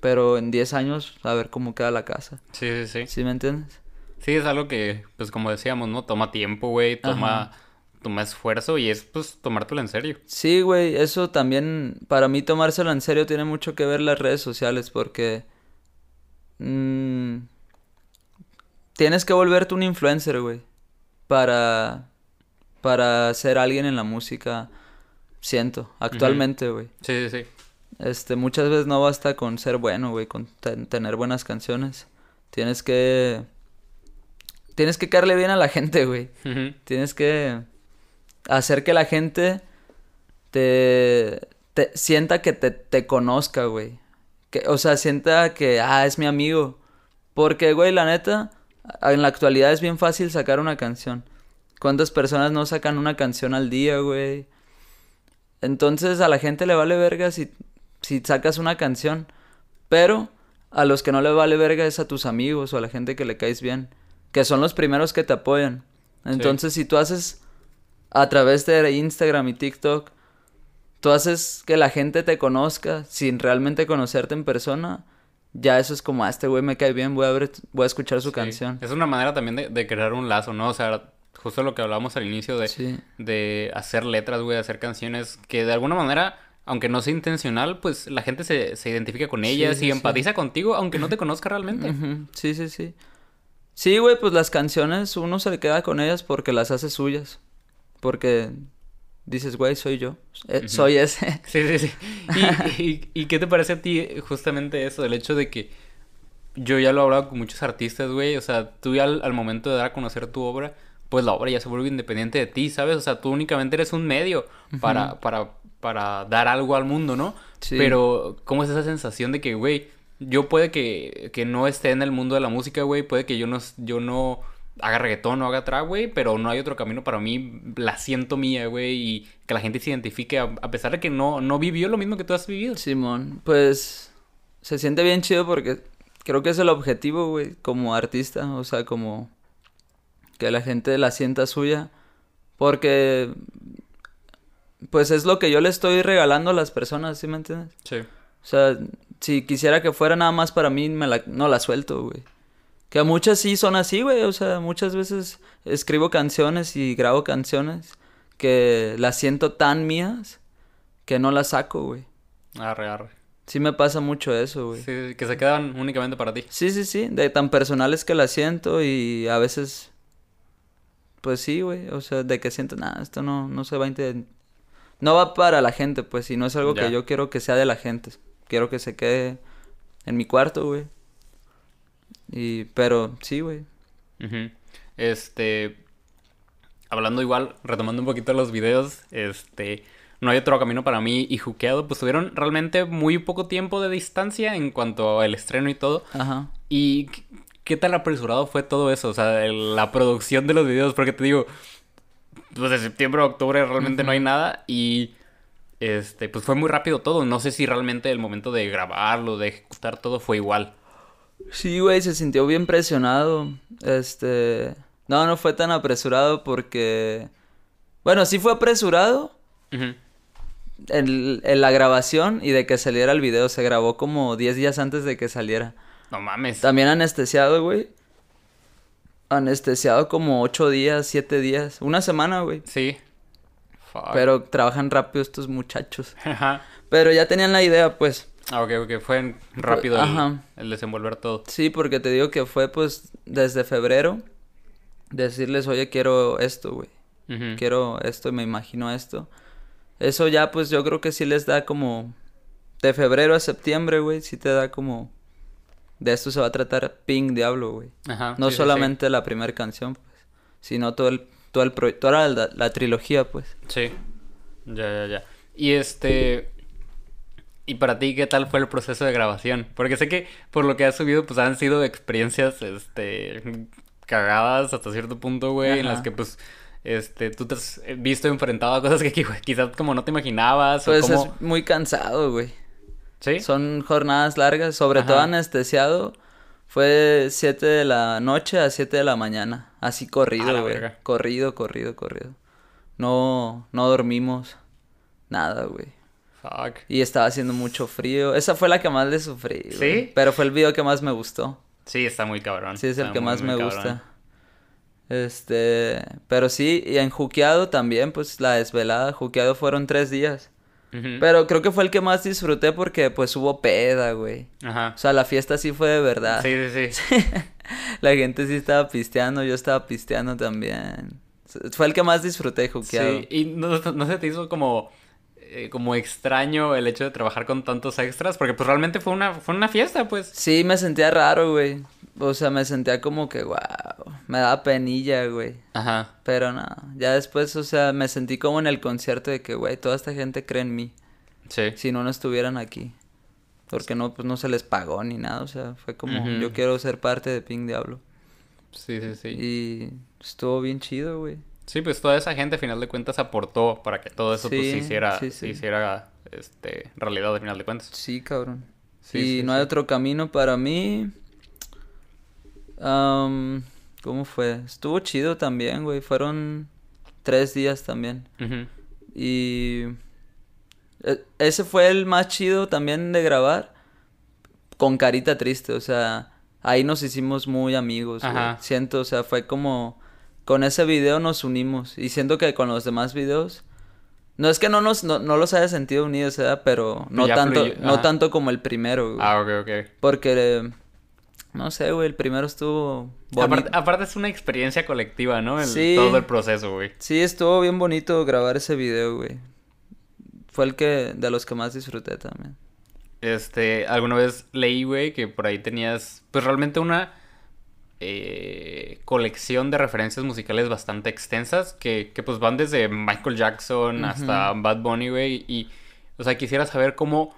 Pero en 10 años, a ver cómo queda la casa. Sí, sí, sí. ¿Sí me entiendes? Sí, es algo que, pues como decíamos, ¿no? Toma tiempo, güey. Toma, toma esfuerzo y es, pues, tomártelo en serio. Sí, güey. Eso también, para mí tomárselo en serio tiene mucho que ver las redes sociales porque... Mmm, tienes que volverte un influencer, güey. Para. Para ser alguien en la música. Siento. Actualmente, güey. Sí, sí, sí. Este, muchas veces no basta con ser bueno, güey. Con tener buenas canciones. Tienes que. Tienes que caerle bien a la gente, güey. Tienes que. Hacer que la gente. Te. te sienta que te, te conozca, güey. Que, o sea, sienta que. Ah, es mi amigo. Porque, güey, la neta en la actualidad es bien fácil sacar una canción. ¿Cuántas personas no sacan una canción al día, güey? Entonces a la gente le vale verga si, si sacas una canción. Pero a los que no le vale verga es a tus amigos o a la gente que le caes bien. Que son los primeros que te apoyan. Entonces si tú haces a través de Instagram y TikTok, tú haces que la gente te conozca sin realmente conocerte en persona ya eso es como, a ah, este güey me cae bien, voy a ver, voy a escuchar su canción. Es una manera también de, crear un lazo, ¿no? O sea, justo lo que hablábamos al inicio de, de hacer letras, güey, hacer canciones que de alguna manera, aunque no sea intencional, pues la gente se, se identifica con ellas y empatiza contigo, aunque no te conozca realmente. Sí, sí, sí. Sí, güey, pues las canciones uno se le queda con ellas porque las hace suyas. Porque dices, güey, soy yo, eh, soy ese. (laughs) Sí, sí, sí. ¿Y, y, qué te parece a ti justamente eso, el hecho de que yo ya lo he hablado con muchos artistas, güey, o sea, tú ya al, momento de dar a conocer tu obra, pues la obra ya se vuelve independiente de ti, ¿sabes? O sea, tú únicamente eres un medio para, para, para dar algo al mundo, ¿no? Sí. Pero, ¿cómo es esa sensación de que, güey, yo puede que, que no esté en el mundo de la música, güey, puede que yo no, yo no haga reggaetón o haga trap, güey, pero no hay otro camino para mí, la siento mía, güey, y que la gente se identifique a, pesar de que no, no vivió lo mismo que tú has vivido. Simón, pues se siente bien chido porque creo que es el objetivo, güey, como artista, o sea, como que la gente la sienta suya, porque pues es lo que yo le estoy regalando a las personas, ¿sí me entiendes? Sí. O sea, si quisiera que fuera nada más para mí, me la, no la suelto, güey. Que a muchas sí son así, güey. O sea, muchas veces escribo canciones y grabo canciones que las siento tan mías que no las saco, güey. Arre, arre. Sí me pasa mucho eso, güey. Sí, que se quedan únicamente para ti. Sí, sí, sí. De tan personales que las siento y a veces... Pues sí, güey. O sea, de que siento, nada, esto no, no se va a... No va para la gente, pues. Y no es algo que yo quiero que sea de la gente. Quiero que se quede en mi cuarto, güey. Y, pero sí, güey. Este, hablando igual, retomando un poquito los videos, este, No hay otro camino para mí y Juqueado, pues tuvieron realmente muy poco tiempo de distancia en cuanto al estreno y todo. Ajá. ¿Y qué- qué tan apresurado fue todo eso? O sea, el- la producción de los videos, porque te digo, pues de septiembre a octubre realmente no hay nada y este, pues fue muy rápido todo. No sé si realmente el momento de grabarlo, de ejecutar todo fue igual. Sí, güey, se sintió bien presionado. Este. No, no fue tan apresurado porque. Bueno, sí fue apresurado en, en la grabación y de que saliera el video. Se grabó como 10 días antes de que saliera. No mames. También anestesiado, güey. Anestesiado como 8 días, 7 días. Una semana, güey. Sí. Fuck. Pero trabajan rápido estos muchachos. (laughs) Ajá. Pero ya tenían la idea, pues. Ah, ok, ok. Fue rápido el, Ajá. el desenvolver todo. Sí, porque te digo que fue pues desde febrero. Decirles, oye, quiero esto, güey. Ujú. Quiero esto me imagino esto. Eso ya pues yo creo que sí les da como... De febrero a septiembre, güey, sí te da como... De esto se va a tratar Pink Diablo, güey. Ajá. No sí, sí, sí. solamente la primera canción, pues. Sino todo el... Todo el pro- Toda la, la trilogía, pues. Sí. Ya, ya, ya. Y este. ¿Y para ti qué tal fue el proceso de grabación? Porque sé que por lo que has subido, pues han sido experiencias, este. cagadas hasta cierto punto, güey, en las que, pues. Este, tú te has visto enfrentado a cosas que qui- quizás como no te imaginabas o Pues como... es muy cansado, güey. ¿Sí? Son jornadas largas, sobre todo anestesiado. Fue 7 de la noche a 7 de la mañana. Así corrido, güey. Corrido, corrido, corrido. No, no dormimos. Nada, güey. Fuck. Y estaba haciendo mucho frío. Esa fue la que más le sufrí. ¿Sí? Pero fue el video que más me gustó. Sí, está muy cabrón. Sí, es el Está que muy, más muy me cabrón. gusta. Este, pero sí, y en Juqueado también, pues la desvelada. Juqueado fueron tres días. Ujú. Pero creo que fue el que más disfruté porque pues hubo peda, güey. Ajá. O sea, la fiesta sí fue de verdad. Sí, sí, sí. (laughs) La gente sí estaba pisteando, yo estaba pisteando también. Fue el que más disfruté, juqueado. Sí, y no, no se te hizo como, eh, como extraño el hecho de trabajar con tantos extras, porque pues realmente fue una, fue una fiesta, pues. Sí, me sentía raro, güey. O sea, me sentía como que, wow, me daba penilla, güey. Ajá. Pero no, ya después, o sea, me sentí como en el concierto de que, güey, toda esta gente cree en mí. Sí. Si no, no estuvieran aquí. Porque no, pues no se les pagó ni nada, o sea, fue como, yo quiero ser parte de Pink Diablo. Sí, sí, sí. Y estuvo bien chido, güey. Sí, pues toda esa gente a final de cuentas aportó para que todo eso pues Sí, se hiciera, sí, se hiciera este, realidad a final de cuentas. Sí, cabrón. Sí, y no hay otro camino para mí. ¿Cómo fue? Estuvo chido también, güey. Fueron tres días también. Y e- ese fue el más chido también de grabar. Con carita triste, o sea, ahí nos hicimos muy amigos. güey. Siento, o sea, fue como con ese video nos unimos. Y siento que con los demás videos. No es que no nos no, no los haya sentido unidos, ¿verdad? Pero no Ya tanto, fluyó, no ajá. tanto como el primero, güey. Ah, ok, ok. Porque eh, no sé, güey, el primero estuvo. Aparte, aparte es una experiencia colectiva, ¿no? El- Sí. Todo el proceso, güey. Sí, estuvo bien bonito grabar ese video, güey. Fue el que de los que más disfruté también. Este, alguna vez leí, güey, que por ahí tenías, pues realmente una eh, colección de referencias musicales bastante extensas, que, que pues van desde Michael Jackson hasta Bad Bunny, güey, y, o sea, quisiera saber cómo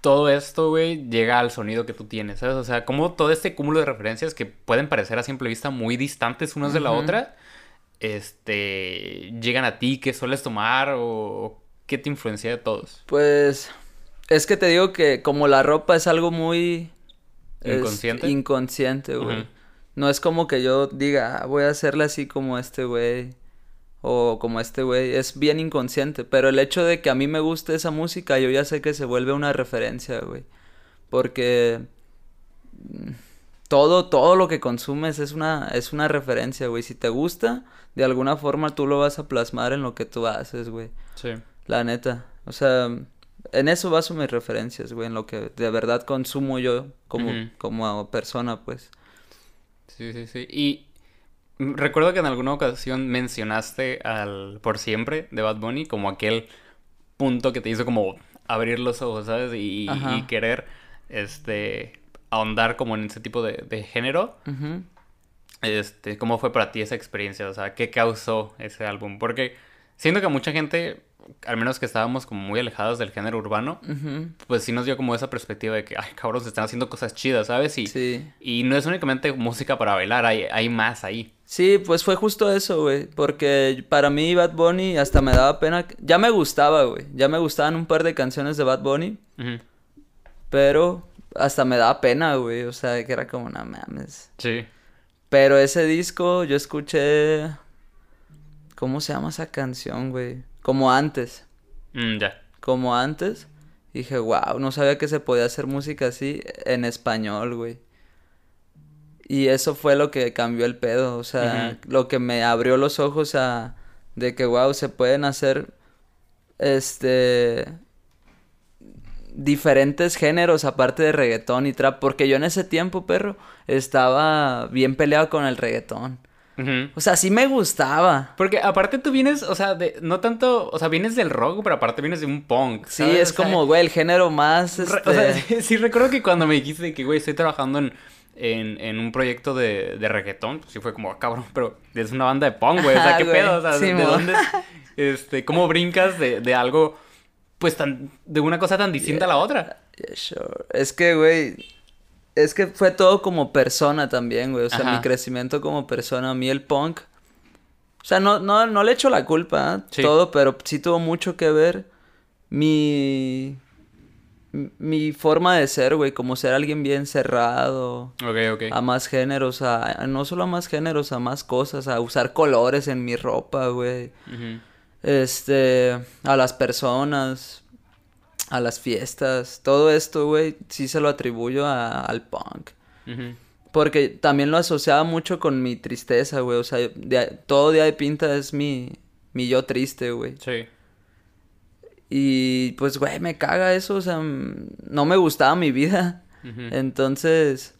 todo esto, güey, llega al sonido que tú tienes, ¿sabes? O sea, cómo todo este cúmulo de referencias que pueden parecer a simple vista muy distantes unas de la otra, este, llegan a ti, ¿qué sueles tomar o qué te influencia de todos? Pues es que te digo que como la ropa es algo muy es ¿Inconsciente? güey. No es como que yo diga, "Ah, voy a hacerla así como este güey o como este güey, es bien inconsciente, pero el hecho de que a mí me guste esa música, yo ya sé que se vuelve una referencia, güey. Porque mm, todo todo lo que consumes es una es una referencia, güey. Si te gusta, de alguna forma tú lo vas a plasmar en lo que tú haces, güey. Sí. La neta. O sea, en eso baso mis referencias, güey, en lo que de verdad consumo yo como, como persona, pues. Sí, sí, sí. Y recuerdo que en alguna ocasión mencionaste al Por Siempre de Bad Bunny como aquel punto que te hizo como abrir los ojos, ¿sabes? Y, y querer, este, ahondar como en ese tipo de, de género. Este, ¿cómo fue para ti esa experiencia? O sea, ¿qué causó ese álbum? Porque siento que mucha gente al menos que estábamos como muy alejados del género urbano, pues sí nos dio como esa perspectiva de que, ay, cabrón, se están haciendo cosas chidas, ¿sabes? Y, Sí. y no es únicamente música para bailar, hay, hay más ahí. Sí, pues fue justo eso, güey. Porque para mí Bad Bunny hasta me daba pena. Ya me gustaba, güey. Ya me gustaban un par de canciones de Bad Bunny. Pero hasta me daba pena, güey. O sea, que era como, no mames. Sí. Pero ese disco yo escuché... ¿Cómo se llama esa canción, güey? Como antes. Mm, ya. Como antes. Dije, wow, no sabía que se podía hacer música así en español, güey. Y eso fue lo que cambió el pedo, o sea, lo que me abrió los ojos a de que wow, se pueden hacer este diferentes géneros aparte de reggaetón y trap, porque yo en ese tiempo, perro, estaba bien peleado con el reggaetón. O sea, sí me gustaba. Porque aparte tú vienes, o sea, de, no tanto, o sea, vienes del rock, pero aparte vienes de un punk. Sí, es O sea, como, güey, el género más re- este... O sea, (laughs) sí, sí recuerdo que cuando me dijiste que, güey, estoy trabajando en, en, en un proyecto de, de reggaetón, pues sí fue como, ah, cabrón, pero es una banda de punk, güey, o sea, (laughs) Ah, ¿qué güey, pedo? O sea, ¿de- ¿de Simón. dónde, (laughs) este, cómo brincas de, de algo, pues, tan, de una cosa tan distinta a la otra? Yeah, sure. Es que, güey, es que fue todo como persona también, güey. O sea, Ajá. mi crecimiento como persona, a mí el punk. O sea, no, no, no le echo la culpa, ¿eh? Sí. todo, pero sí tuvo mucho que ver mi, mi forma de ser, güey, como ser alguien bien cerrado. Ok, ok. A más géneros, a, a- no solo a más géneros, a más cosas, a usar colores en mi ropa, güey. Este, a las personas, a las fiestas, todo esto, güey, sí se lo atribuyo a- al punk. Porque también lo asociaba mucho con mi tristeza, güey. O sea, de- todo día de pinta es mi, mi yo triste, güey. Sí. Y pues, güey, me caga eso. O sea, no me gustaba mi vida. Entonces,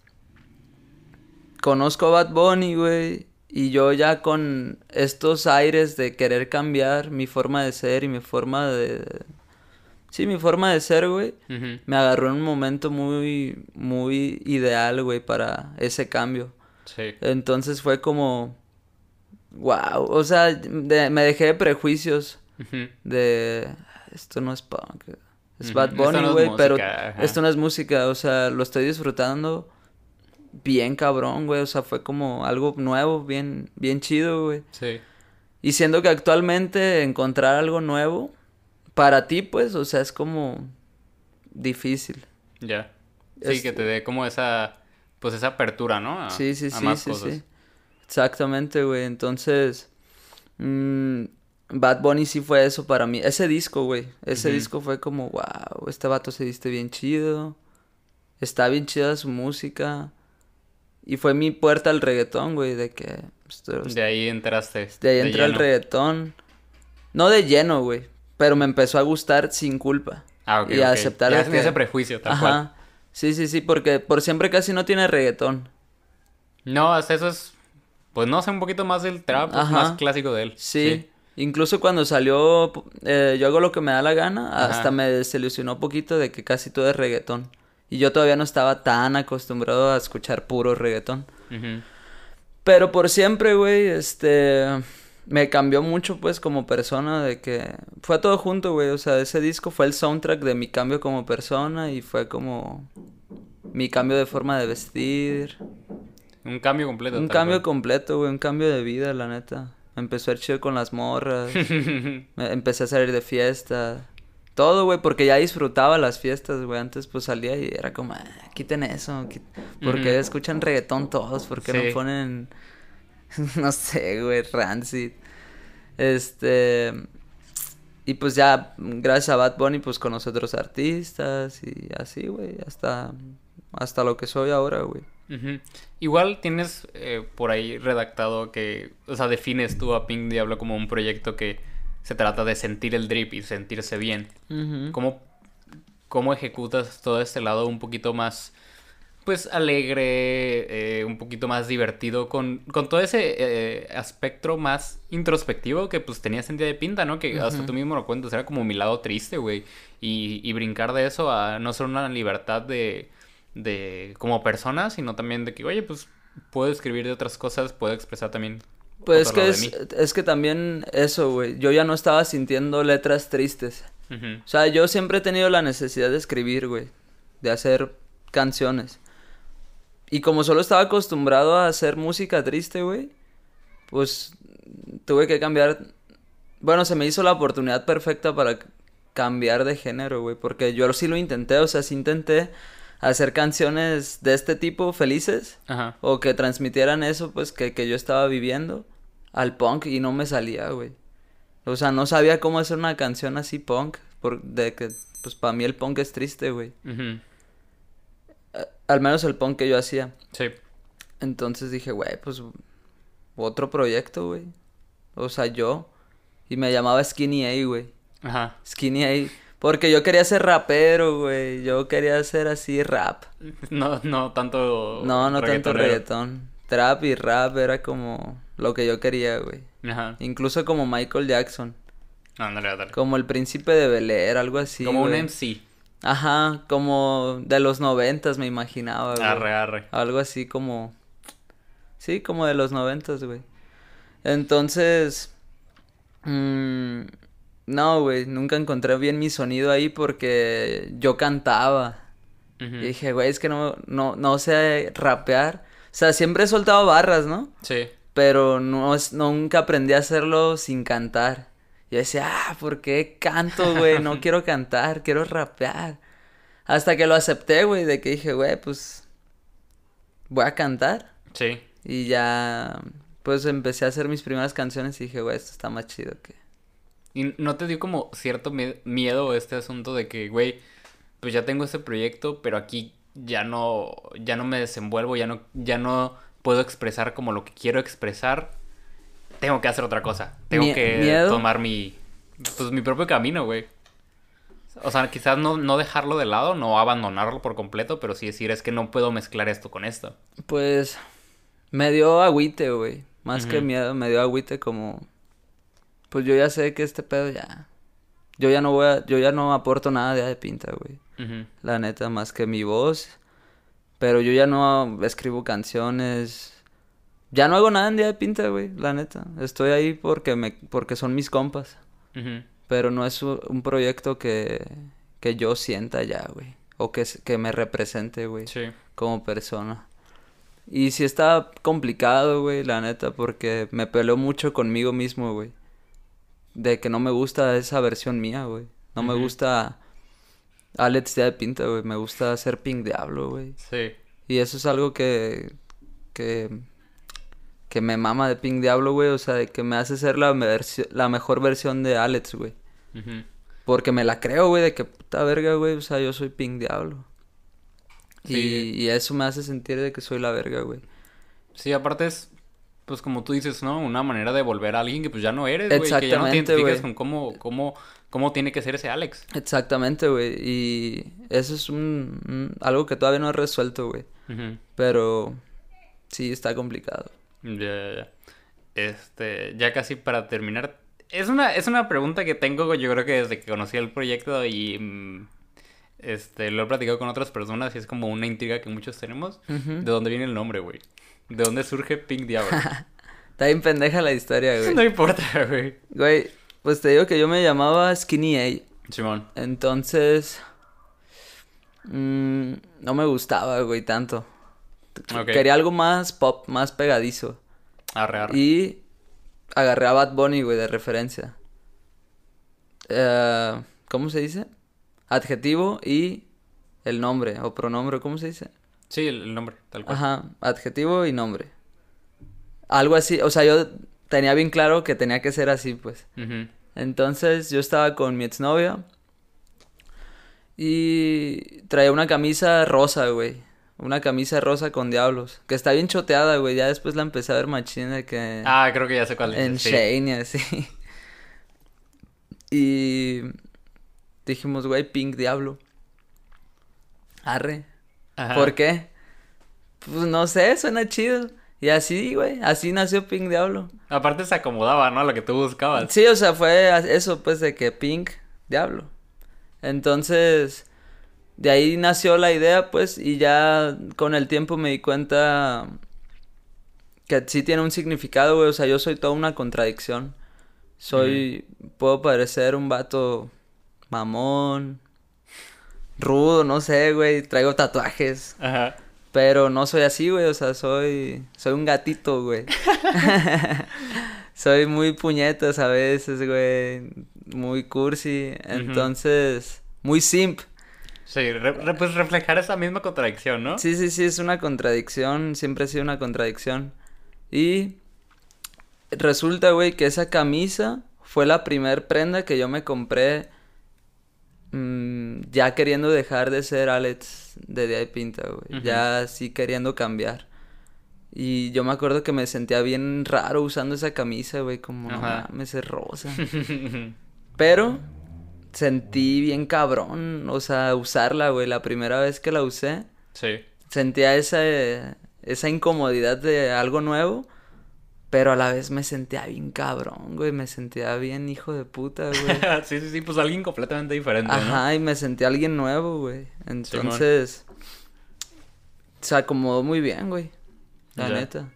conozco a Bad Bunny, güey. Y yo ya con estos aires de querer cambiar mi forma de ser y mi forma de... Sí, mi forma de ser, güey. Me agarró en un momento muy, muy ideal, güey, para ese cambio. Sí. Entonces fue como... Wow. O sea, de- me dejé de prejuicios de esto no es punk, es Bad Bunny, no es güey, pero ajá. esto no es música, o sea, lo estoy disfrutando bien cabrón, güey, o sea, fue como algo nuevo, bien bien chido, güey. Sí. Y siendo que actualmente encontrar algo nuevo para ti, pues, o sea, es como difícil. Ya. Sí, Es- que te dé como esa, pues esa apertura, ¿no? A, Sí, sí, a sí, más sí, cosas. sí. Exactamente, güey. Entonces, mm, Bad Bunny sí fue eso para mí. Ese disco, güey. Ese disco fue como, wow, este vato se viste bien chido. Está bien chida su música. Y fue mi puerta al reggaetón, güey, de que... esto- De ahí entraste. de ahí entré al reggaetón. No de lleno, güey. Pero me empezó a gustar sin culpa. Ah, ok, y a ok. aceptar Ya que- ese prejuicio, tal Ajá. cual. Sí, sí, sí, porque por siempre casi no tiene reggaetón. No, hasta eso es, pues no sé, un poquito más del trap, es Ajá. más clásico de él. Sí. Incluso cuando salió eh, Yo hago lo que me da la gana, Ajá. hasta me desilusionó poquito de que casi todo es reggaetón. Y yo todavía no estaba tan acostumbrado a escuchar puro reggaetón. Pero por siempre, güey, este... Me cambió mucho, pues, como persona, de que... Fue todo junto, güey, o sea, ese disco fue el soundtrack de mi cambio como persona y fue como... Mi cambio de forma de vestir. Un cambio completo. Un cambio cual. completo, güey, un cambio de vida, la neta. Empezó a ir chido con las morras. (laughs) Empecé a salir de fiesta. Todo, güey, porque ya disfrutaba las fiestas, güey. Antes pues salía y era como, "Ah, quiten eso. quit- ¿Por qué Ujú. escuchan reggaetón todos? ¿Por qué Sí. no ponen, (laughs) no sé, güey, rancid? Este... Y pues ya, gracias a Bad Bunny, pues conocí otros artistas y así, güey, hasta, hasta lo que soy ahora, güey. Igual tienes eh, por ahí redactado que, o sea, defines tú a Pink Diablo como un proyecto que se trata de sentir el drip y sentirse bien. ¿Cómo, cómo ejecutas todo este lado un poquito más, pues, alegre, eh, un poquito más divertido, con, con todo ese eh, aspecto más introspectivo que, pues, tenías en Día de Pinta, ¿no? Que hasta Ujú. tú mismo lo cuentas, era como mi lado triste, güey. Y, y brincar de eso a no ser una libertad de, de, como persona, sino también de que, oye, pues, puedo escribir de otras cosas, puedo expresar también Pues otro que es, es que también eso, güey. Yo ya no estaba sintiendo letras tristes. O sea, yo siempre he tenido la necesidad de escribir, güey. De hacer canciones. Y como solo estaba acostumbrado a hacer música triste, güey. Pues tuve que cambiar. Bueno, se me hizo la oportunidad perfecta para cambiar de género, güey. Porque yo sí lo intenté, o sea, sí intenté hacer canciones de este tipo felices. Ajá. O que transmitieran eso, pues, que, que yo estaba viviendo al punk y no me salía, güey. O sea, no sabía cómo hacer una canción así punk, por, de que, pues, para mí el punk es triste, güey. Al menos el punk que yo hacía. Sí. Entonces dije, güey, pues, otro proyecto, güey. O sea, yo. Y me llamaba Skinny A, güey. Ajá. Skinny A. Porque yo quería ser rapero, güey. Yo quería hacer así rap. No, no tanto. No, no tanto reggaetón. Trap y rap era como lo que yo quería, güey. Ajá. Incluso como Michael Jackson. Ándale, ándale. Como el príncipe de Bel Air, algo así. Como un. MC. Ajá, como de los noventas me imaginaba, güey. Arre, arre. Algo así como... Sí, como de los noventas, güey. Entonces... mm, no, güey, nunca encontré bien mi sonido ahí porque yo cantaba. Y dije, güey, es que no, no, no sé rapear. O sea, siempre he soltado barras, ¿no? Sí. pero no nunca aprendí a hacerlo sin cantar. Yo decía, ah, ¿por qué canto, güey? No (laughs) quiero cantar, quiero rapear. Hasta que lo acepté, güey, de que dije, güey, pues voy a cantar. Sí. Y ya, pues empecé a hacer mis primeras canciones y dije, güey, esto está más chido que... ¿Y no te dio como cierto mie- miedo este asunto de que, güey, pues ya tengo este proyecto, pero aquí ya no, ya no me desenvuelvo, ya no, ya no puedo expresar como lo que quiero expresar? Tengo que hacer otra cosa. Tengo Mie- que ¿miedo? tomar mi, pues mi propio camino, güey. O sea, quizás no, no dejarlo de lado, no abandonarlo por completo, pero sí decir, es que no puedo mezclar esto con esto. Pues me dio agüite, güey. Más que miedo, me dio agüite como... Pues yo ya sé que este pedo ya... Yo ya no voy a... Yo ya no aporto nada de, de pinta, güey. La neta, más que mi voz. Pero yo ya no escribo canciones. Ya no hago nada en día de pinta, güey, la neta. Estoy ahí porque me, porque son mis compas. Pero no es un proyecto que, que yo sienta ya, güey. O que, que me represente, güey, Sí. como persona. Y sí está complicado, güey, la neta, porque me peleo mucho conmigo mismo, güey. De que no me gusta esa versión mía, güey. No me gusta Alex Día de Pinta, güey. Me gusta ser Pink Diablo, güey. Sí. Y eso es algo que, que, que me mama de Pink Diablo, güey. O sea, de que me hace ser la, la mejor versión de Alex, güey. Porque me la creo, güey, de que puta verga, güey. O sea, yo soy Pink Diablo. Sí. Y, y eso me hace sentir de que soy la verga, güey. Sí, aparte es, pues como tú dices, ¿no? Una manera de volver a alguien que pues ya no eres, güey. Que ya no te identificas con cómo, cómo, cómo tiene que ser ese Alex. Exactamente, güey. Y eso es un, un- algo que todavía no he resuelto, güey. Pero sí está complicado. Ya, ya, ya. Este, ya casi para terminar. Es una, es una pregunta que tengo, yo creo que desde que conocí el proyecto y mm, este, lo he platicado con otras personas y es como una intriga que muchos tenemos. ¿De dónde viene el nombre, güey? ¿De dónde surge Pink Diablo? (laughs) Está bien pendeja la historia, güey. no importa, güey. Güey, pues te digo que yo me llamaba Skinny A. Simón. Entonces. mm, no me gustaba, güey, tanto. Quería algo más pop, más pegadizo. Arre, arre. Y agarré a Bad Bunny, güey, de referencia. Eh, ¿Cómo se dice? Adjetivo y el nombre o pronombre, ¿cómo se dice? Sí, el, el nombre, tal cual. Ajá, adjetivo y nombre. Algo así, o sea, yo tenía bien claro que tenía que ser así, pues. Entonces yo estaba con mi exnovia y traía una camisa rosa, güey. Una camisa rosa con diablos. Que está bien choteada, güey. Ya después la empecé a ver machina que... Ah, creo que ya sé cuál es. en sí. Shane y así. (laughs) Y dijimos, güey, Pink Diablo. Arre. Ajá. ¿Por qué? Pues no sé, suena chido. Y así, güey, así nació Pink Diablo. Aparte se acomodaba, ¿no? A lo que tú buscabas. Sí, o sea, fue eso, pues, de que Pink, diablo. Entonces, de ahí nació la idea, pues, y ya con el tiempo me di cuenta que sí tiene un significado, güey. O sea, yo soy toda una contradicción. Soy, puedo parecer un vato mamón, rudo, no sé, güey. Traigo tatuajes. Ajá. Pero no soy así, güey. O sea, soy, soy un gatito, güey. (laughs) (laughs) soy muy puñetas a veces, güey. Muy cursi. Entonces, muy simp. Sí, re- re- pues reflejar esa misma contradicción, ¿no? Sí, sí, sí, es una contradicción, siempre ha sido una contradicción. Y resulta, güey, que esa camisa fue la primer prenda que yo me compré mm, ya queriendo dejar de ser Alex de Día de Pinta, güey. Ya sí queriendo cambiar. Y yo me acuerdo que me sentía bien raro usando esa camisa, güey, como, no mames, es rosa. (laughs) Pero sentí bien cabrón, o sea, usarla, güey, la primera vez que la usé sí. sentía esa, esa incomodidad de algo nuevo, pero a la vez me sentía bien cabrón, güey, me sentía bien hijo de puta, güey. (laughs) sí, sí, sí, pues alguien completamente diferente, ¿no? Ajá, y me sentía alguien nuevo, güey. Entonces, se acomodó muy bien, güey, la neta.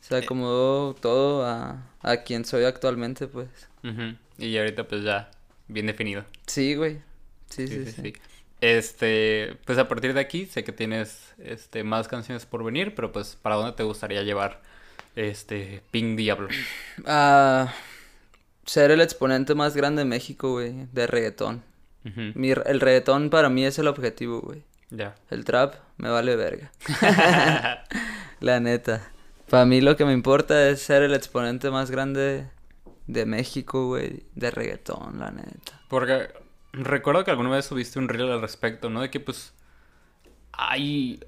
Se acomodó todo a, a quien soy actualmente, pues. Ujú. Y ahorita pues ya, bien definido. Sí, güey. Sí, Sí, sí, sí, sí. sí. Este, pues a partir de aquí sé que tienes este más canciones por venir, pero pues ¿para dónde te gustaría llevar este Pink Diablo? (clears throat) Ah, ser el exponente más grande de México, güey, de reggaetón. Mi, el reggaetón para mí es el objetivo, güey. Ya. El trap me vale verga. (laughs) (laughs) La neta. Para mí lo que me importa es ser el exponente más grande de México, güey, de reggaetón, la neta. Porque recuerdo que alguna vez subiste un reel al respecto, ¿no? De que pues hay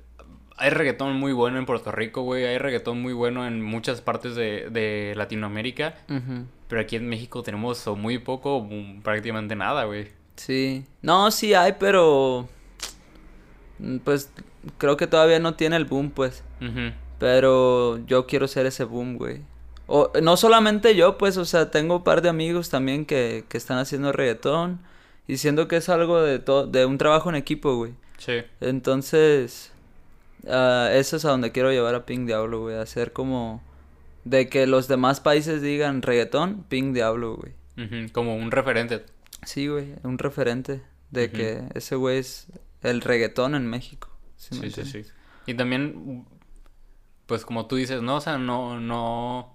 hay reggaetón muy bueno en Puerto Rico, güey, hay reggaetón muy bueno en muchas partes de, de Latinoamérica, pero aquí en México tenemos o muy poco o prácticamente nada, güey. Sí. No, sí hay, pero... mm, Pues creo que todavía no tiene el boom, pues. Pero yo quiero ser ese boom, güey. O, no solamente yo, pues, o sea, tengo un par de amigos también que, que están haciendo reggaetón. Y siento que es algo de, to- de un trabajo en equipo, güey. Sí. Entonces, ah, eso es a donde quiero llevar a Pink Diablo, güey. Hacer como... De que los demás países digan reggaetón, Pink Diablo, güey. Como un referente. Sí, güey, un referente de que ese güey es el reggaetón en México. ¿sí Sí, sí, sí. Y también, pues como tú dices, ¿no? O sea, no, no,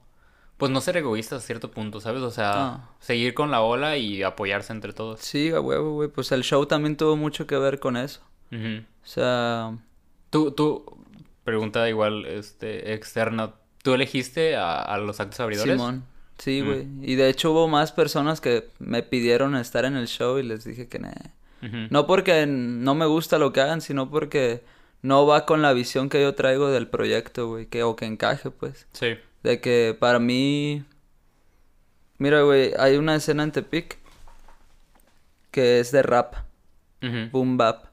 pues no ser egoísta a cierto punto, ¿sabes? O sea, Ah. seguir con la ola y apoyarse entre todos. Sí, a huevo, güey. Pues el show también tuvo mucho que ver con eso. O sea, Tú, tú, pregunta igual, este, externa, ¿tú elegiste a, a los actos abridores? Simón. Sí, Mm. güey. Y de hecho hubo más personas que me pidieron estar en el show y les dije que nah. Ujú. No porque no me gusta lo que hagan, sino porque no va con la visión que yo traigo del proyecto, güey. Que, o que encaje, pues. Sí. De que para mí... Mira, güey, hay una escena en Tepic que es de rap, boom bap.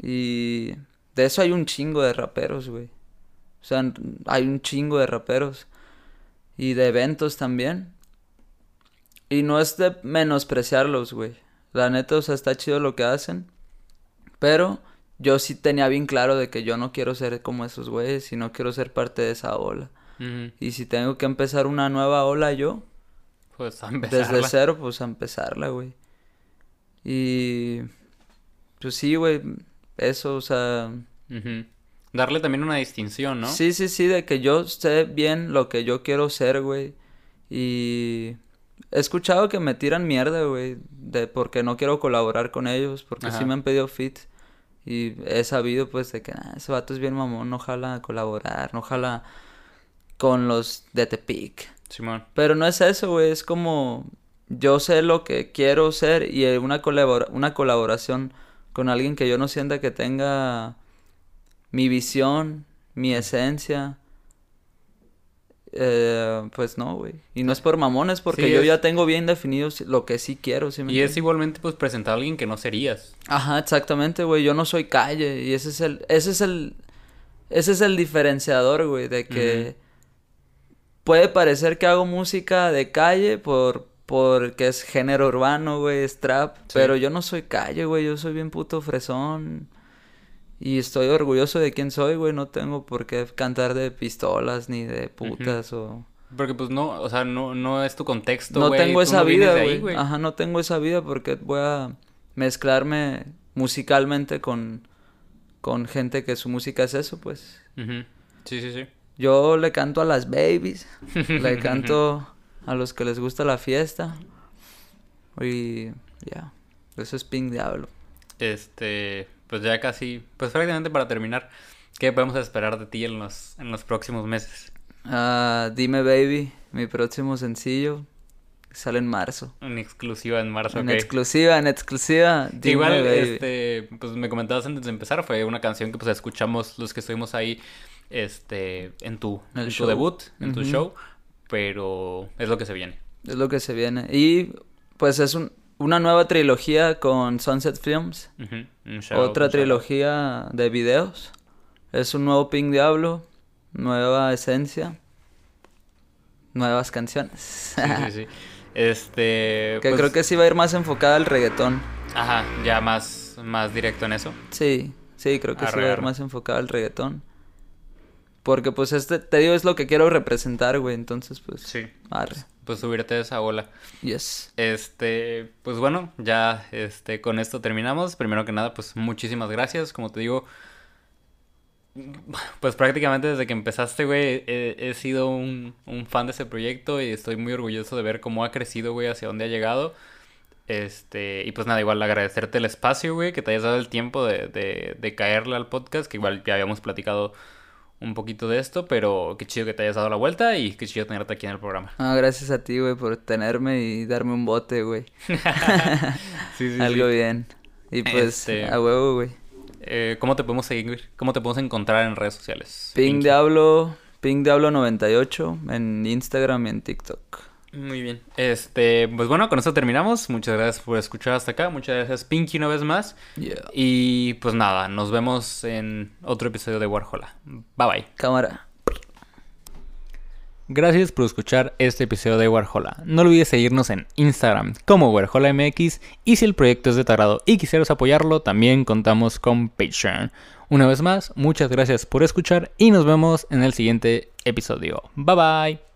Y de eso hay un chingo de raperos, güey. O sea, hay un chingo de raperos. Y de eventos también. Y no es de menospreciarlos, güey. La neta, o sea, está chido lo que hacen. Pero yo sí tenía bien claro de que yo no quiero ser como esos güeyes y no quiero ser parte de esa ola. Y si tengo que empezar una nueva ola yo, Pues a desde empezarla. cero, pues a empezarla, güey. Y pues sí, güey, eso, o sea. Darle también una distinción, ¿no? sí, sí, sí, de que yo sé bien lo que yo quiero ser, güey. Y he escuchado que me tiran mierda, güey, de porque no quiero colaborar con ellos, porque Ajá. sí me han pedido fit. Y he sabido, pues, de que "Ah, ese vato es bien mamón, no jala colaborar, no jala con los de Tepic. Simón. Pero no es eso, güey, es como yo sé lo que quiero ser y una, colabora- una colaboración con alguien que yo no sienta que tenga mi visión, mi esencia. eh, pues no, güey. Y no es por mamones, porque Sí, yo es- ya tengo bien definido lo que sí quiero, ¿sí me Y es igualmente pues presentar a alguien que no serías. Ajá, exactamente, güey. Yo no soy calle y ese es el, ese es el, ese es el diferenciador, güey, de que puede parecer que hago música de calle por, porque es género urbano, güey, es trap, Sí. pero yo no soy calle, güey. Yo soy bien puto fresón Y estoy orgulloso de quién soy, güey. No tengo por qué cantar de pistolas ni de putas o... Porque pues no, o sea, no, no es tu contexto, No tengo Tú esa no vida, güey. Ajá, no tengo esa vida porque voy a mezclarme musicalmente con, con gente que su música es eso, pues. Sí, sí, sí. Yo le canto a las babies, le (laughs) canto a los que les gusta la fiesta. Y ya, eso es Pink Diablo. Este, pues ya casi, pues prácticamente para terminar, ¿qué podemos esperar de ti en los, en los próximos meses? Ah, Dime Baby, mi próximo sencillo, sale en marzo. En exclusiva en marzo, En exclusiva, en exclusiva, Dime Igual, Baby. este, pues me comentabas antes de empezar, fue una canción que pues escuchamos los que estuvimos ahí, este, en tu, en tu show. debut, en tu show, pero es lo que se viene. Es lo que se viene. Y pues es un- una nueva trilogía con Sunset Films. Shout Otra trilogía de videos. Es un nuevo Pink Diablo. Nueva esencia. Nuevas canciones. Sí, sí, sí. Este, (laughs) que pues, creo que sí va a ir más enfocada al reggaetón. Ajá, ya más, más directo en eso. Sí, sí, creo que sí va a ir más enfocada al reggaetón. Porque pues este, te digo, es lo que quiero representar, güey. Entonces, pues, Sí. arre. Pues subirte a esa ola. Yes. Este, pues bueno, ya este con esto terminamos. Primero que nada, pues muchísimas gracias. Como te digo, pues prácticamente desde que empezaste, güey, he, he sido un, un fan de ese proyecto y estoy muy orgulloso de ver cómo ha crecido, güey, hacia dónde ha llegado. Este, y pues nada, igual agradecerte el espacio, güey, que te hayas dado el tiempo de, de, de caerle al podcast, que igual ya habíamos platicado un poquito de esto, pero qué chido que te hayas dado la vuelta y qué chido tenerte aquí en el programa. Ah, gracias a ti, güey, por tenerme y darme un bote, güey. (laughs) Sí, sí, Algo sí. bien. Y pues, Este- a huevo, güey. Eh, ¿Cómo te podemos seguir? ¿Cómo te podemos encontrar en redes sociales? Pinky. Diablo, Pink Diablo 98 en Instagram y en TikTok. Muy bien. Este, pues bueno, con esto terminamos. Muchas gracias por escuchar hasta acá. Muchas gracias, Pinky, una vez más. Yeah. Y pues nada, nos vemos en otro episodio de Warhola. Bye bye. Cámara. Gracias por escuchar este episodio de Warhola. No olvides seguirnos en Instagram como WarholaMX y si el proyecto es de tu agrado y quisieras apoyarlo, también contamos con Patreon. Una vez más, muchas gracias por escuchar y nos vemos en el siguiente episodio. Bye bye.